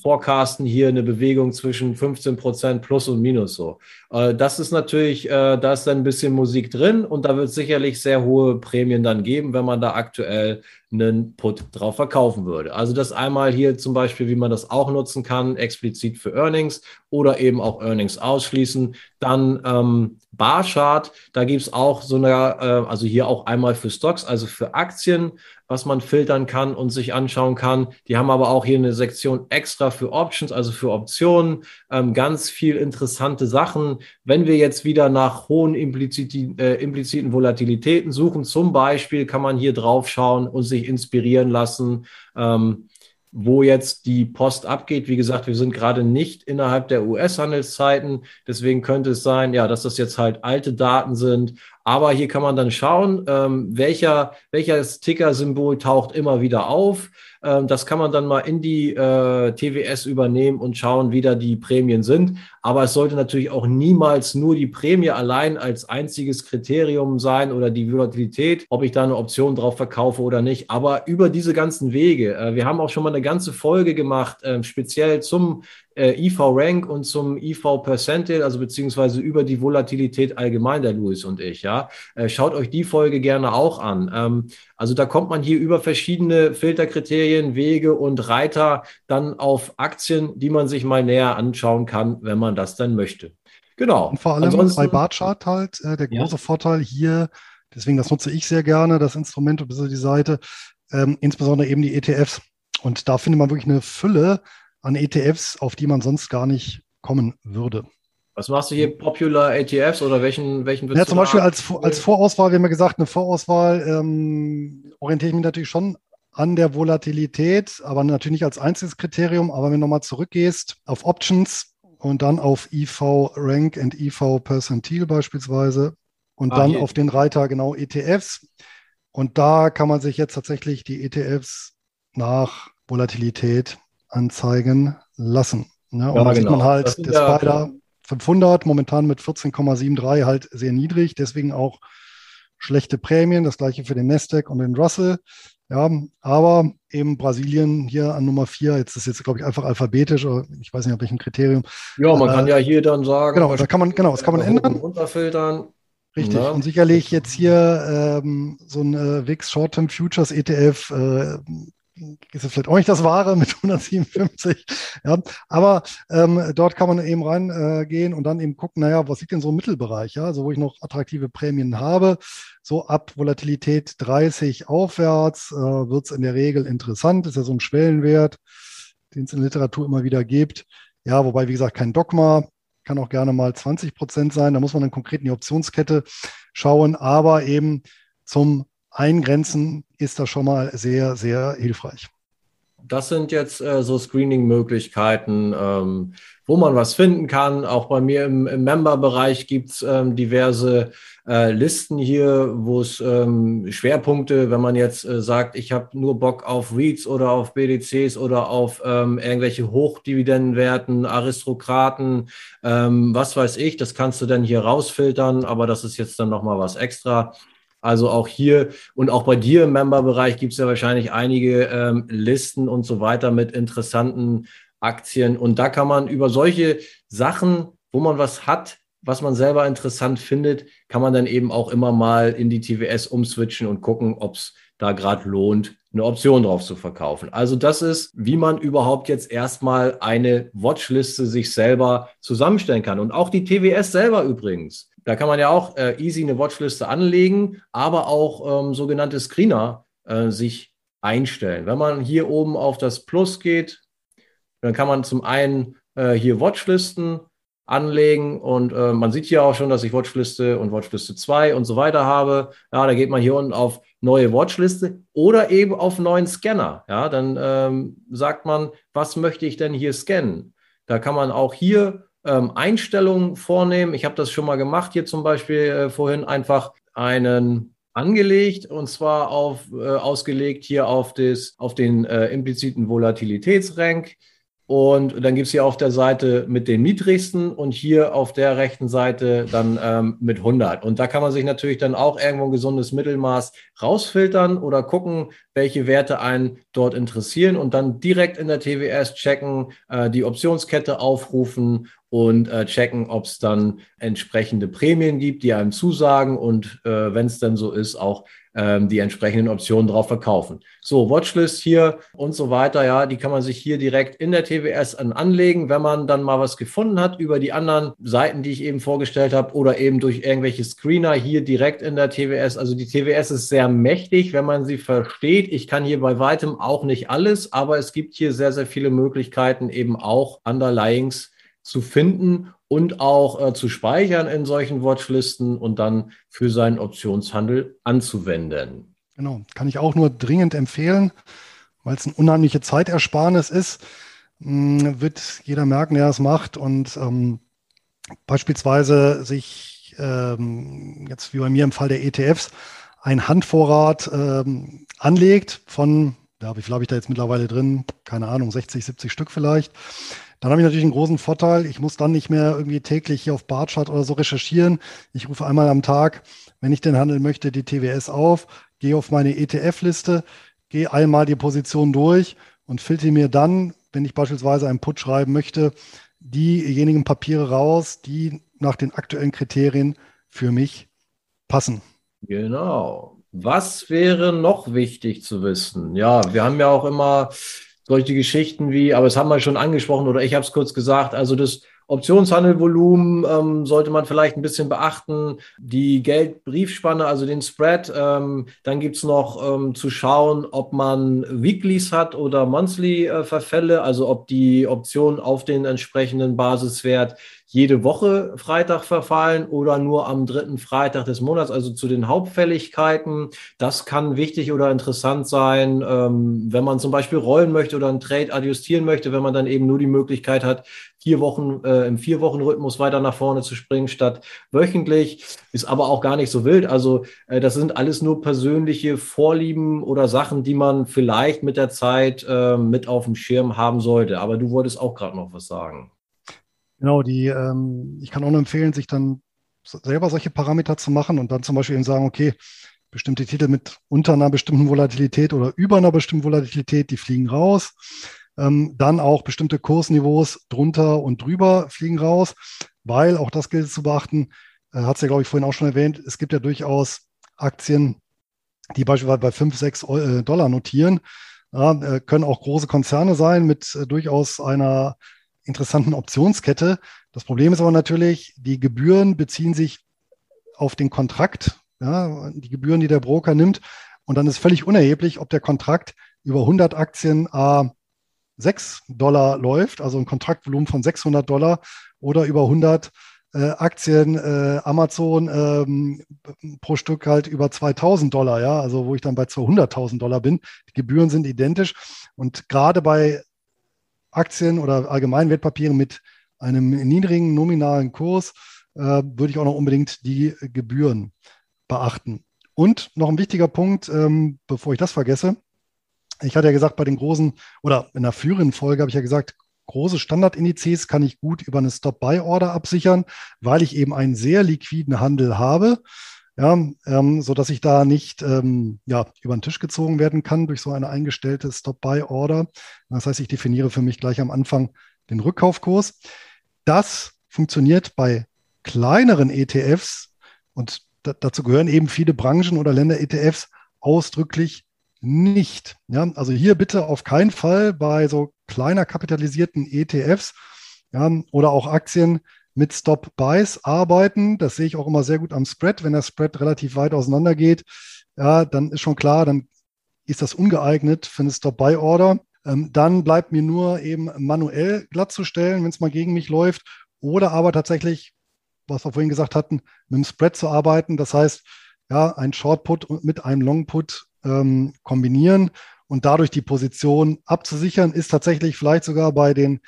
B: forecasten hier eine Bewegung zwischen 15 Prozent plus und minus so. Äh, das ist natürlich, äh, da ist dann ein bisschen Musik drin und da wird es sicherlich sehr hohe Prämien dann geben, wenn man da aktuell einen Put drauf verkaufen würde. Also das einmal hier zum Beispiel, wie man das auch nutzen kann, explizit für Earnings oder eben auch Earnings ausschließen. Dann ähm, Barchart, da gibt es auch so eine, äh, also hier auch einmal für Stocks, also für Aktien, was man filtern kann und sich anschauen kann. Die haben aber auch hier eine Sektion extra für Options, also für Optionen. Ähm, ganz viel interessante Sachen. Wenn wir jetzt wieder nach hohen impliziten, äh, impliziten Volatilitäten suchen, zum Beispiel kann man hier drauf schauen und sich inspirieren lassen. Ähm, wo jetzt die Post abgeht. Wie gesagt, wir sind gerade nicht innerhalb der US-Handelszeiten. Deswegen könnte es sein, ja, dass das jetzt halt alte Daten sind. Aber hier kann man dann schauen, ähm, welcher, welches Ticker-Symbol taucht immer wieder auf. Ähm, das kann man dann mal in die äh, TWS übernehmen und schauen, wie da die Prämien sind. Aber es sollte natürlich auch niemals nur die Prämie allein als einziges Kriterium sein oder die Volatilität, ob ich da eine Option drauf verkaufe oder nicht. Aber über diese ganzen Wege, äh, wir haben auch schon mal eine ganze Folge gemacht, äh, speziell zum äh, IV-Rank und zum IV-Percentile, also beziehungsweise über die Volatilität allgemein, der Louis und ich, ja. Äh, schaut euch die Folge gerne auch an. Ähm, also da kommt man hier über verschiedene Filterkriterien, Wege und Reiter dann auf Aktien, die man sich mal näher anschauen kann, wenn man das dann möchte. Genau.
A: Und vor allem Ansonsten, bei Barchart halt äh, der große ja. Vorteil hier, deswegen das nutze ich sehr gerne, das Instrument und die Seite, ähm, insbesondere eben die ETFs. Und da findet man wirklich eine Fülle an ETFs, auf die man sonst gar nicht kommen würde.
B: Was machst du hier? Popular ETFs oder welchen, welchen
A: Ja, zum Beispiel als, als Vorauswahl, wir haben ja gesagt, eine Vorauswahl ähm, orientiere ich mich natürlich schon an der Volatilität, aber natürlich nicht als einziges Kriterium. Aber wenn du nochmal zurückgehst auf Options und dann auf IV Rank und IV Percentile beispielsweise und ah, dann hier. auf den Reiter genau ETFs. Und da kann man sich jetzt tatsächlich die ETFs nach Volatilität anzeigen lassen. Ne? Und ja, da sieht man genau. halt, der ja, Spider 500 momentan mit 14,73 halt sehr niedrig, deswegen auch schlechte Prämien, das gleiche für den Nasdaq und den Russell. Ja, aber eben Brasilien hier an Nummer vier, jetzt ist jetzt, glaube ich, einfach alphabetisch, oder ich weiß nicht, auf welchem Kriterium.
B: Ja, man äh, kann ja hier dann sagen.
A: Genau, da kann man, genau, das kann man ändern.
B: Runterfiltern.
A: Richtig. Ja. Und sicherlich jetzt hier ähm, so ein äh, VIX Short-Term Futures ETF äh, ist vielleicht auch nicht das Wahre mit 157. Ja, aber ähm, dort kann man eben reingehen äh, und dann eben gucken, naja, was liegt denn so im Mittelbereich, ja, also wo ich noch attraktive Prämien habe. So ab Volatilität 30 aufwärts äh, wird es in der Regel interessant, ist ja so ein Schwellenwert, den es in der Literatur immer wieder gibt. Ja, wobei, wie gesagt, kein Dogma, kann auch gerne mal 20 Prozent sein. Da muss man dann konkret in die Optionskette schauen, aber eben zum Eingrenzen ist das schon mal sehr, sehr hilfreich.
B: Das sind jetzt äh, so Screening-Möglichkeiten, ähm, wo man was finden kann. Auch bei mir im, im Member-Bereich gibt es ähm, diverse äh, Listen hier, wo es ähm, Schwerpunkte, wenn man jetzt äh, sagt, ich habe nur Bock auf REITs oder auf BDCs oder auf ähm, irgendwelche Hochdividendenwerten, Aristokraten, ähm, was weiß ich, das kannst du dann hier rausfiltern, aber das ist jetzt dann nochmal was extra. Also auch hier und auch bei dir im Member-Bereich gibt es ja wahrscheinlich einige ähm, Listen und so weiter mit interessanten Aktien. Und da kann man über solche Sachen, wo man was hat, was man selber interessant findet, kann man dann eben auch immer mal in die TWS umswitchen und gucken, ob es da gerade lohnt, eine Option drauf zu verkaufen. Also das ist, wie man überhaupt jetzt erstmal eine Watchliste sich selber zusammenstellen kann. Und auch die TWS selber übrigens. Da kann man ja auch äh, easy eine Watchliste anlegen, aber auch ähm, sogenannte Screener äh, sich einstellen. Wenn man hier oben auf das Plus geht, dann kann man zum einen äh, hier Watchlisten anlegen und äh, man sieht hier auch schon, dass ich Watchliste und Watchliste 2 und so weiter habe. Ja, da geht man hier unten auf neue Watchliste oder eben auf neuen Scanner. Ja, dann ähm, sagt man, was möchte ich denn hier scannen? Da kann man auch hier ähm, Einstellungen vornehmen. Ich habe das schon mal gemacht, hier zum Beispiel äh, vorhin einfach einen angelegt und zwar auf, äh, ausgelegt hier auf, das, auf den äh, impliziten Volatilitätsrank. Und dann gibt es hier auf der Seite mit den niedrigsten und hier auf der rechten Seite dann ähm, mit 100. Und da kann man sich natürlich dann auch irgendwo ein gesundes Mittelmaß rausfiltern oder gucken, welche Werte einen dort interessieren und dann direkt in der TWS checken, äh, die Optionskette aufrufen und äh, checken, ob es dann entsprechende Prämien gibt, die einem zusagen und äh, wenn es dann so ist, auch ähm, die entsprechenden Optionen drauf verkaufen. So, Watchlist hier und so weiter, ja, die kann man sich hier direkt in der TWS an anlegen, wenn man dann mal was gefunden hat über die anderen Seiten, die ich eben vorgestellt habe oder eben durch irgendwelche Screener hier direkt in der TWS. Also die TWS ist sehr mächtig, wenn man sie versteht. Ich kann hier bei weitem auch nicht alles, aber es gibt hier sehr, sehr viele Möglichkeiten, eben auch Underlyings zu finden und auch äh, zu speichern in solchen Watchlisten und dann für seinen Optionshandel anzuwenden.
A: Genau, kann ich auch nur dringend empfehlen, weil es eine unheimliche Zeitersparnis ist. Mh, hm, wird jeder merken, der es macht und ähm, beispielsweise sich ähm, jetzt wie bei mir im Fall der ETFs ein Handvorrat ähm, anlegt von, ja, wie viel habe ich da jetzt mittlerweile drin? Keine Ahnung, 60, 70 Stück vielleicht. Dann habe ich natürlich einen großen Vorteil. Ich muss dann nicht mehr irgendwie täglich hier auf Barchart oder so recherchieren. Ich rufe einmal am Tag, wenn ich den handeln möchte, die TWS auf, gehe auf meine ETF-Liste, gehe einmal die Position durch und filtere mir dann, wenn ich beispielsweise einen Put schreiben möchte, diejenigen Papiere raus, die nach den aktuellen Kriterien für mich passen.
B: Genau. Was wäre noch wichtig zu wissen? Ja, wir haben ja auch immer solche Geschichten wie, aber es haben wir schon angesprochen oder ich habe es kurz gesagt, also das Optionshandelvolumen ähm, sollte man vielleicht ein bisschen beachten. Die Geldbriefspanne, also den Spread. Ähm, dann gibt es noch ähm, zu schauen, ob man Weeklies hat oder Monthly-Verfälle, äh, also ob die Optionen auf den entsprechenden Basiswert jede Woche Freitag verfallen oder nur am dritten Freitag des Monats, also zu den Hauptfälligkeiten. Das kann wichtig oder interessant sein, ähm, wenn man zum Beispiel rollen möchte oder einen Trade adjustieren möchte, wenn man dann eben nur die Möglichkeit hat, vier Wochen äh, im vier Wochen Rhythmus weiter nach vorne zu springen statt wöchentlich, ist aber auch gar nicht so wild. Also äh, das sind alles nur persönliche Vorlieben oder Sachen, die man vielleicht mit der Zeit äh, mit auf dem Schirm haben sollte. Aber du wolltest auch gerade noch was sagen.
A: Genau, die, ähm, ich kann auch nur empfehlen, sich dann selber solche Parameter zu machen und dann zum Beispiel eben sagen, okay, bestimmte Titel mit unter einer bestimmten Volatilität oder über einer bestimmten Volatilität, die fliegen raus. Ähm, dann auch bestimmte Kursniveaus drunter und drüber fliegen raus, weil auch das gilt zu beachten, äh, hat es ja, glaube ich, vorhin auch schon erwähnt, es gibt ja durchaus Aktien, die beispielsweise bei 5, 6 äh, Dollar notieren. Ja, äh, können auch große Konzerne sein mit äh, durchaus einer interessanten Optionskette. Das Problem ist aber natürlich, die Gebühren beziehen sich auf den Kontrakt, ja, die Gebühren, die der Broker nimmt. Und dann ist völlig unerheblich, ob der Kontrakt über 100 Aktien a 6 Dollar läuft, also ein Kontraktvolumen von 600 Dollar oder über 100 äh, Aktien äh, Amazon ähm, pro Stück halt über 2000 Dollar, ja, also wo ich dann bei 200.000 Dollar bin. Die Gebühren sind identisch und gerade bei Aktien oder allgemeinen Wertpapieren mit einem niedrigen nominalen Kurs äh, würde ich auch noch unbedingt die Gebühren beachten. Und noch ein wichtiger Punkt, ähm, bevor ich das vergesse. Ich hatte ja gesagt, bei den großen oder in der führenden Folge habe ich ja gesagt, große Standardindizes kann ich gut über eine Stop-Buy-Order absichern, weil ich eben einen sehr liquiden Handel habe. Ja, ähm, so dass ich da nicht ähm, ja, über den Tisch gezogen werden kann durch so eine eingestellte Stop-Buy-Order. Das heißt, ich definiere für mich gleich am Anfang den Rückkaufkurs. Das funktioniert bei kleineren ETFs und dazu gehören eben viele Branchen oder Länder-ETFs ausdrücklich nicht. Ja, also hier bitte auf keinen Fall bei so kleiner kapitalisierten ETFs ja, oder auch Aktien mit Stop-Buys arbeiten. Das sehe ich auch immer sehr gut am Spread. Wenn der Spread relativ weit auseinander geht, ja, dann ist schon klar, dann ist das ungeeignet für eine Stop-Buy-Order. Ähm, dann bleibt mir nur eben manuell glattzustellen, wenn es mal gegen mich läuft, oder aber tatsächlich, was wir vorhin gesagt hatten, mit dem Spread zu arbeiten. Das heißt, ja, ein Short-Put mit einem Long-Put ähm, kombinieren und dadurch die Position abzusichern, ist tatsächlich vielleicht sogar bei den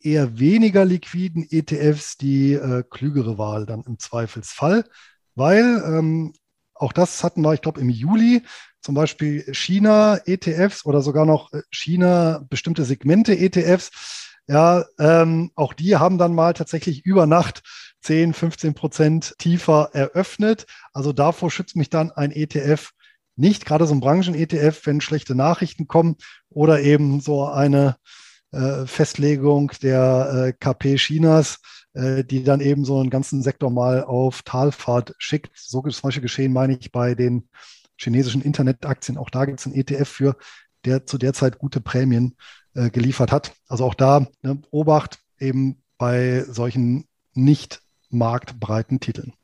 A: eher weniger liquiden ETFs die äh, klügere Wahl dann im Zweifelsfall, weil ähm, auch das hatten wir, ich glaube, im Juli zum Beispiel China-ETFs oder sogar noch äh, China bestimmte Segmente ETFs. Ja, ähm, auch die haben dann mal tatsächlich über Nacht 10, 15 Prozent tiefer eröffnet. Also davor schützt mich dann ein ETF nicht, gerade so ein Branchen-ETF, wenn schlechte Nachrichten kommen oder eben so eine äh, Festlegung der äh, KP Chinas, äh, die dann eben so einen ganzen Sektor mal auf Talfahrt schickt. So ist zum Beispiel geschehen, meine ich, bei den chinesischen Internetaktien. Auch da gibt es einen ETF für, der zu der Zeit gute Prämien geliefert hat. Also auch da ne, Obacht eben bei solchen nicht marktbreiten Titeln.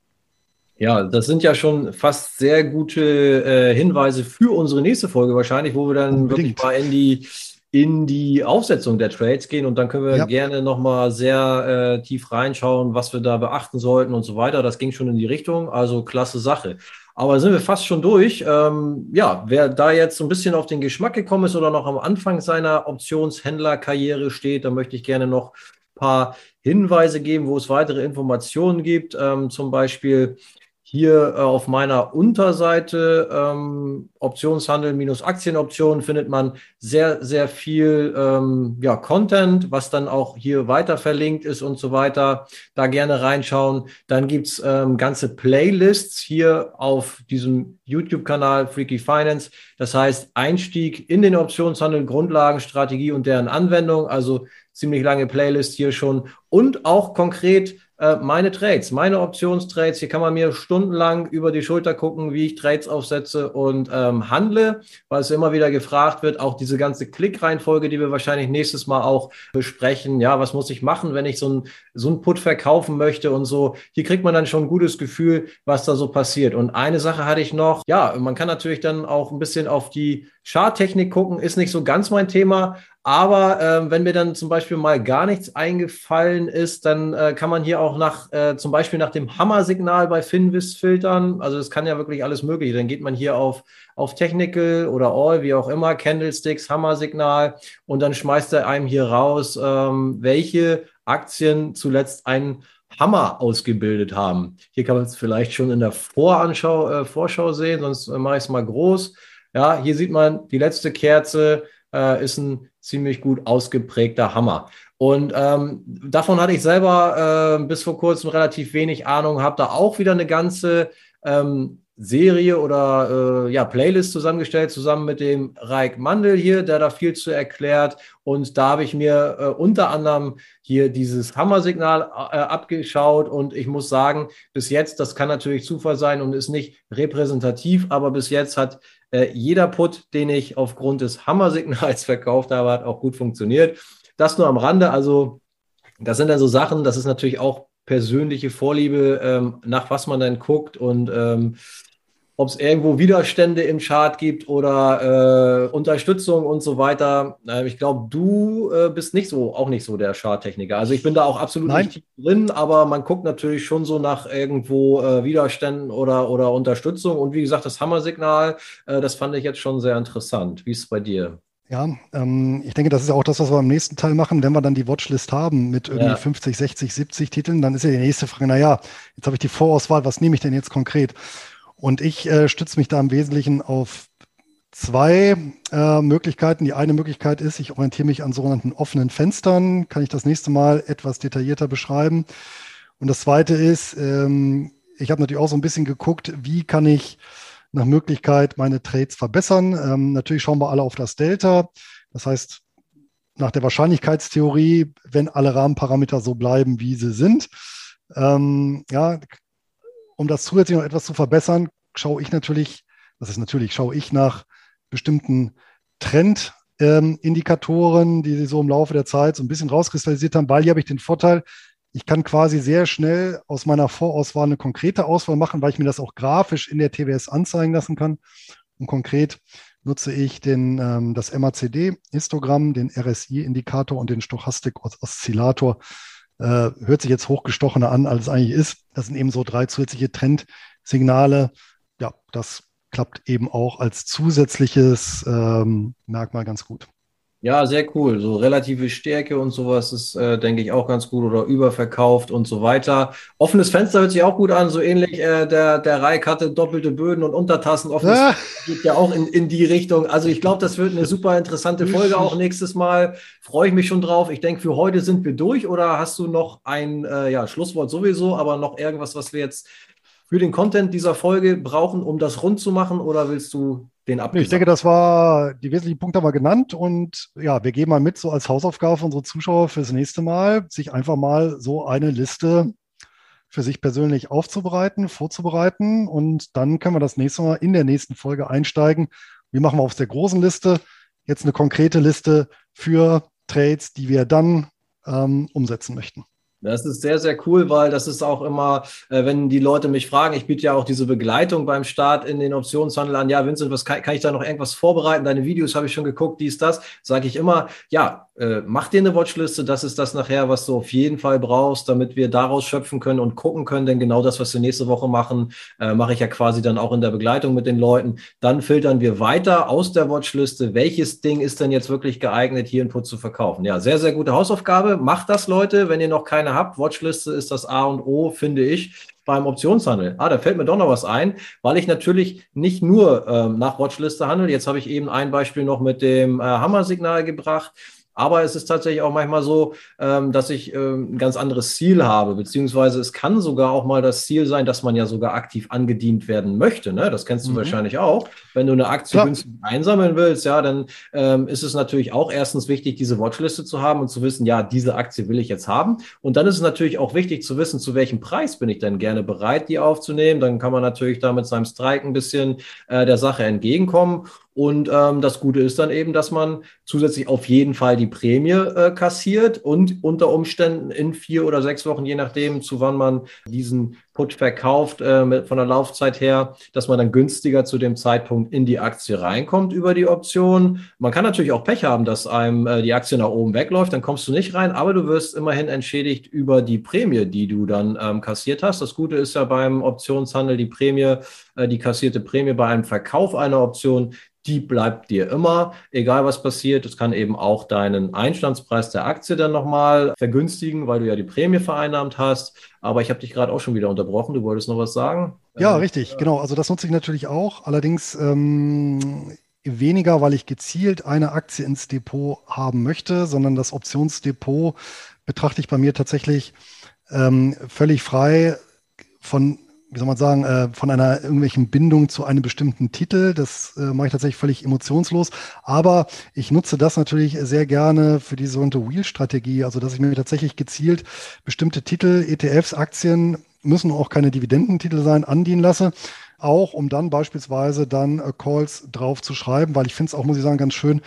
B: Ja, das sind ja schon fast sehr gute äh, Hinweise für unsere nächste Folge wahrscheinlich, wo wir dann Unbedingt. wirklich mal in die, in die Aufsetzung der Trades gehen und dann können wir ja. gerne nochmal sehr äh, tief reinschauen, was wir da beachten sollten und so weiter. Das ging schon in die Richtung, also klasse Sache. Aber sind wir fast schon durch. Ähm, ja, wer da jetzt so ein bisschen auf den Geschmack gekommen ist oder noch am Anfang seiner Optionshändlerkarriere steht, da möchte ich gerne noch ein paar Hinweise geben, wo es weitere Informationen gibt. Ähm, zum Beispiel hier äh, auf meiner Unterseite ähm, Optionshandel minus Aktienoptionen findet man sehr, sehr viel ähm, ja, Content, was dann auch hier weiter verlinkt ist und so weiter. Da gerne reinschauen. Dann gibt's ähm, ganze Playlists hier auf diesem YouTube-Kanal Freaky Finance. Das heißt Einstieg in den Optionshandel, Grundlagenstrategie und deren Anwendung. Also ziemlich lange Playlist hier schon und auch konkret meine Trades, meine Optionstrades. Hier kann man mir stundenlang über die Schulter gucken, wie ich Trades aufsetze und ähm, handle, weil es immer wieder gefragt wird. Auch diese ganze Klickreihenfolge, die wir wahrscheinlich nächstes Mal auch besprechen. Ja, was muss ich machen, wenn ich so ein, so ein Put verkaufen möchte und so. Hier kriegt man dann schon ein gutes Gefühl, was da so passiert. Und eine Sache hatte ich noch. Ja, man kann natürlich dann auch ein bisschen auf die Charttechnik gucken, ist nicht so ganz mein Thema, aber äh, wenn mir dann zum Beispiel mal gar nichts eingefallen ist, dann äh, kann man hier auch nach, äh, zum Beispiel nach dem Hammer-Signal bei Finvis filtern. Also es kann ja wirklich alles mögliche. Dann geht man hier auf, auf Technical oder All, wie auch immer, Candlesticks, Hammer-Signal und dann schmeißt er einem hier raus, ähm, welche Aktien zuletzt einen Hammer ausgebildet haben. Hier kann man es vielleicht schon in der Voranschau, äh, Vorschau sehen, sonst äh, mache ich es mal groß. Ja, hier sieht man die letzte Kerze äh, ist ein ziemlich gut ausgeprägter Hammer. Und ähm, davon hatte ich selber äh, bis vor kurzem relativ wenig Ahnung, habe da auch wieder eine ganze ähm, Serie oder äh, ja, Playlist zusammengestellt, zusammen mit dem Raik Mandel hier, der da viel zu erklärt. Und da habe ich mir äh, unter anderem hier dieses Hammersignal äh, abgeschaut. Und ich muss sagen, bis jetzt, das kann natürlich Zufall sein und ist nicht repräsentativ, aber bis jetzt hat äh, jeder Put, den ich aufgrund des Hammersignals verkauft habe, hat auch gut funktioniert. Das nur am Rande. Also, das sind dann so Sachen, das ist natürlich auch persönliche Vorliebe, ähm, nach was man dann guckt und ähm, ob es irgendwo Widerstände im Chart gibt oder äh, Unterstützung und so weiter. Äh, ich glaube, du äh, bist nicht so, auch nicht so der Charttechniker. Also ich bin da auch absolut Nein. nicht drin, aber man guckt natürlich schon so nach irgendwo äh, Widerständen oder, oder Unterstützung. Und wie gesagt, das Hammersignal, äh, das fand ich jetzt schon sehr interessant. Wie ist es bei dir?
A: Ja, ähm, ich denke, das ist auch das, was wir im nächsten Teil machen. Wenn wir dann die Watchlist haben mit irgendwie ja. 50, 60, 70 Titeln, dann ist ja die nächste Frage, naja, jetzt habe ich die Vorauswahl, was nehme ich denn jetzt konkret? Und ich äh, stütze mich da im Wesentlichen auf zwei äh, Möglichkeiten. Die eine Möglichkeit ist, ich orientiere mich an sogenannten offenen Fenstern. Kann ich das nächste Mal etwas detaillierter beschreiben. Und das zweite ist, ähm, ich habe natürlich auch so ein bisschen geguckt, wie kann ich nach Möglichkeit meine Trades verbessern. Ähm, natürlich schauen wir alle auf das Delta. Das heißt, nach der Wahrscheinlichkeitstheorie, wenn alle Rahmenparameter so bleiben, wie sie sind, ähm, ja, um das zusätzlich noch etwas zu verbessern, schaue ich natürlich, das ist natürlich, schaue ich nach bestimmten Trendindikatoren, ähm, die sie so im Laufe der Zeit so ein bisschen rauskristallisiert haben, weil hier habe ich den Vorteil, ich kann quasi sehr schnell aus meiner Vorauswahl eine konkrete Auswahl machen, weil ich mir das auch grafisch in der TWS anzeigen lassen kann. Und konkret nutze ich den, ähm, das MACD-Histogramm, den RSI-Indikator und den Stochastik-Oszillator äh, hört sich jetzt hochgestochener an, als es eigentlich ist. Das sind eben so drei zusätzliche Trendsignale. Ja, das klappt eben auch als zusätzliches ähm, Merkmal ganz gut.
B: Ja, sehr cool. So relative Stärke und sowas ist, äh, denke ich, auch ganz gut oder überverkauft und so weiter. Offenes Fenster hört sich auch gut an, so ähnlich. Äh, der, der Reik hatte doppelte Böden und Untertassen. Offenes ah. geht ja auch in, in die Richtung. Also ich glaube, das wird eine super interessante Folge auch nächstes Mal. Freue ich mich schon drauf. Ich denke, für heute sind wir durch oder hast du noch ein äh, ja, Schlusswort sowieso, aber noch irgendwas, was wir jetzt für den Content dieser Folge brauchen, um das rund zu machen oder willst du den
A: abgesagt. Ich denke, das war, die wesentlichen Punkte haben wir genannt und ja, wir geben mal mit, so als Hausaufgabe für unsere Zuschauer fürs nächste Mal, sich einfach mal so eine Liste für sich persönlich aufzubereiten, vorzubereiten und dann können wir das nächste Mal in der nächsten Folge einsteigen. Wie machen wir auf der großen Liste jetzt eine konkrete Liste für Trades, die wir dann ähm, umsetzen möchten.
B: Das ist sehr, sehr cool, weil das ist auch immer, äh, wenn die Leute mich fragen, ich biete ja auch diese Begleitung beim Start in den Optionshandel an. Ja, Vincent, was kann, kann ich da noch irgendwas vorbereiten? Deine Videos habe ich schon geguckt, dies, das. Sage ich immer, ja, äh, mach dir eine Watchliste. Das ist das nachher, was du auf jeden Fall brauchst, damit wir daraus schöpfen können und gucken können. Denn genau das, was wir nächste Woche machen, äh, mache ich ja quasi dann auch in der Begleitung mit den Leuten. Dann filtern wir weiter aus der Watchliste, welches Ding ist denn jetzt wirklich geeignet, hier Input zu verkaufen. Ja, sehr, sehr gute Hausaufgabe. Macht das, Leute, wenn ihr noch keine habt. Watchliste ist das A und O, finde ich beim Optionshandel. Ah, da fällt mir doch noch was ein, weil ich natürlich nicht nur ähm, nach Watchliste handle. Jetzt habe ich eben ein Beispiel noch mit dem äh, Hammer-Signal gebracht. Aber es ist tatsächlich auch manchmal so, ähm, dass ich ähm, ein ganz anderes Ziel habe, beziehungsweise es kann sogar auch mal das Ziel sein, dass man ja sogar aktiv angedient werden möchte. Ne? Das kennst du mhm. wahrscheinlich auch. Wenn du eine Aktie günstig einsammeln willst, ja, dann ähm, ist es natürlich auch erstens wichtig, diese Watchliste zu haben und zu wissen, ja, diese Aktie will ich jetzt haben. Und dann ist es natürlich auch wichtig zu wissen, zu welchem Preis bin ich denn gerne bereit, die aufzunehmen. Dann kann man natürlich da mit seinem Strike ein bisschen äh, der Sache entgegenkommen. Und ähm, das Gute ist dann eben, dass man zusätzlich auf jeden Fall die Prämie äh, kassiert und unter Umständen in vier oder sechs Wochen, je nachdem, zu wann man diesen Put verkauft, äh, von der Laufzeit her, dass man dann günstiger zu dem Zeitpunkt in die Aktie reinkommt über die Option. Man kann natürlich auch Pech haben, dass einem äh, die Aktie nach oben wegläuft, dann kommst du nicht rein, aber du wirst immerhin entschädigt über die Prämie, die du dann ähm, kassiert hast. Das Gute ist ja beim Optionshandel die Prämie, äh, die kassierte Prämie bei einem Verkauf einer Option, die bleibt dir immer, egal was passiert. Es kann eben auch deinen Einstandspreis der Aktie dann nochmal vergünstigen, weil du ja die Prämie vereinnahmt hast. Aber ich habe dich gerade auch schon wieder unterbrochen. Du wolltest noch was sagen?
A: Ja, ähm, richtig, genau. Also das nutze ich natürlich auch. Allerdings ähm, weniger, weil ich gezielt eine Aktie ins Depot haben möchte, sondern das Optionsdepot betrachte ich bei mir tatsächlich ähm, völlig frei von wie soll man sagen, äh, von einer irgendwelchen Bindung zu einem bestimmten Titel. Das äh, mache ich tatsächlich völlig emotionslos. Aber ich nutze das natürlich sehr gerne für die sogenannte Wheel-Strategie, also dass ich mir tatsächlich gezielt bestimmte Titel, ETFs, Aktien, müssen auch keine Dividendentitel sein, andienen lasse. Auch um dann beispielsweise dann äh, Calls drauf zu schreiben, weil ich finde es auch, muss ich sagen, ganz schön,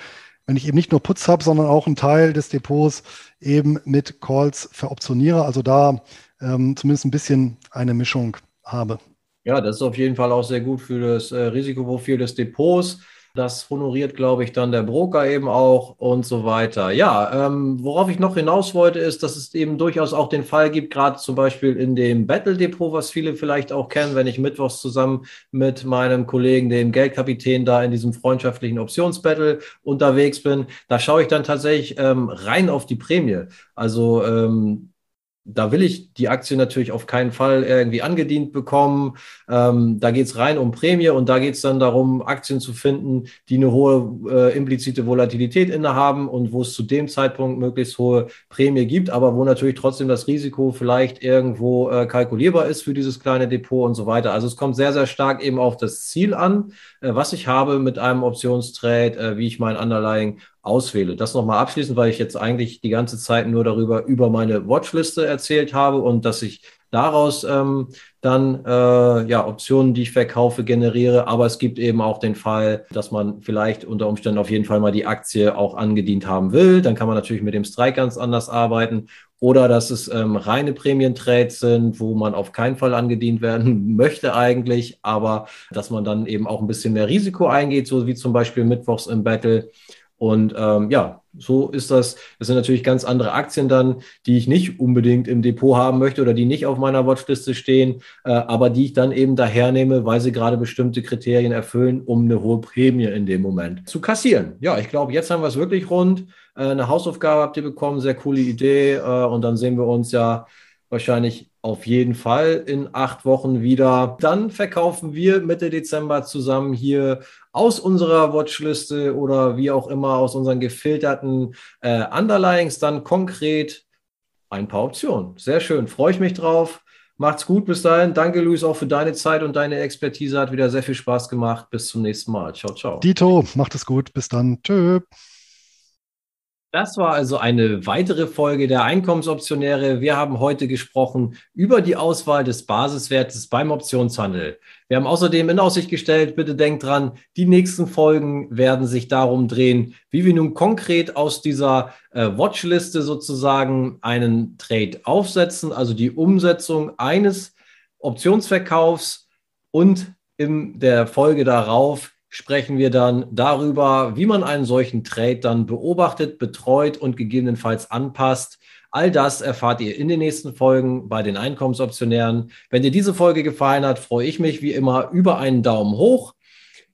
A: wenn ich eben nicht nur Putz habe, sondern auch einen Teil des Depots eben mit Calls veroptioniere. Also da ähm, zumindest ein bisschen eine Mischung habe.
B: Ja, das ist auf jeden Fall auch sehr gut für das äh, Risikoprofil des Depots. Das honoriert, glaube ich, dann der Broker eben auch und so weiter. Ja, ähm, worauf ich noch hinaus wollte, ist, dass es eben durchaus auch den Fall gibt, gerade zum Beispiel in dem Battle Depot, was viele vielleicht auch kennen, wenn ich mittwochs zusammen mit meinem Kollegen, dem Geldkapitän, da in diesem freundschaftlichen Optionsbattle unterwegs bin. Da schaue ich dann tatsächlich ähm, rein auf die Prämie. Also ähm, da will ich die Aktie natürlich auf keinen Fall irgendwie angedient bekommen. Ähm, da geht es rein um Prämie und da geht es dann darum, Aktien zu finden, die eine hohe äh, implizite Volatilität innehaben und wo es zu dem Zeitpunkt möglichst hohe Prämie gibt, aber wo natürlich trotzdem das Risiko vielleicht irgendwo äh, kalkulierbar ist für dieses kleine Depot und so weiter. Also es kommt sehr, sehr stark eben auf das Ziel an, äh, was ich habe mit einem Optionstrade, äh, wie ich mein Underlying auswähle. Das nochmal abschließend, weil ich jetzt eigentlich die ganze Zeit nur darüber über meine Watchliste erzählt habe und dass ich daraus ähm, dann äh, ja Optionen, die ich verkaufe, generiere. Aber es gibt eben auch den Fall, dass man vielleicht unter Umständen auf jeden Fall mal die Aktie auch angedient haben will. Dann kann man natürlich mit dem Strike ganz anders arbeiten. Oder dass es ähm, reine Prämientrades sind, wo man auf keinen Fall angedient werden möchte eigentlich, aber dass man dann eben auch ein bisschen mehr Risiko eingeht, so wie zum Beispiel mittwochs im Battle und ähm, ja, so ist das. Das sind natürlich ganz andere Aktien dann, die ich nicht unbedingt im Depot haben möchte oder die nicht auf meiner Watchliste stehen, äh, aber die ich dann eben dahernehme, weil sie gerade bestimmte Kriterien erfüllen, um eine hohe Prämie in dem Moment zu kassieren. Ja, ich glaube, jetzt haben wir es wirklich rund. Äh, eine Hausaufgabe habt ihr bekommen, sehr coole Idee. Äh, und dann sehen wir uns ja wahrscheinlich auf jeden Fall in acht Wochen wieder. Dann verkaufen wir Mitte Dezember zusammen hier aus unserer Watchliste oder wie auch immer aus unseren gefilterten äh, Underlyings dann konkret ein paar Optionen. Sehr schön, freue ich mich drauf. Macht's gut bis dahin. Danke, Luis, auch für deine Zeit und deine Expertise. Hat wieder sehr viel Spaß gemacht. Bis zum nächsten Mal. Ciao, ciao.
A: Dito, macht es gut. Bis dann. Tschö.
B: Das war also eine weitere Folge der Einkommensoptionäre. Wir haben heute gesprochen über die Auswahl des Basiswertes beim Optionshandel. Wir haben außerdem in Aussicht gestellt, bitte denkt dran, die nächsten Folgen werden sich darum drehen, wie wir nun konkret aus dieser äh, Watchliste sozusagen einen Trade aufsetzen, also die Umsetzung eines Optionsverkaufs und in der Folge darauf sprechen wir dann darüber, wie man einen solchen Trade dann beobachtet, betreut und gegebenenfalls anpasst. All das erfahrt ihr in den nächsten Folgen bei den Einkommensoptionären. Wenn dir diese Folge gefallen hat, freue ich mich wie immer über einen Daumen hoch.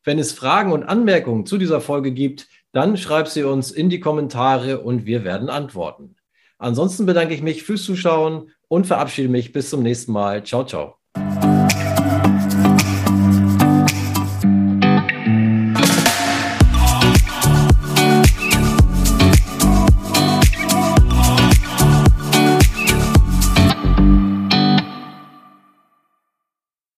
B: Wenn es Fragen und Anmerkungen zu dieser Folge gibt, dann schreib sie uns in die Kommentare und wir werden antworten. Ansonsten bedanke ich mich fürs Zuschauen und verabschiede mich bis zum nächsten Mal. Ciao, ciao.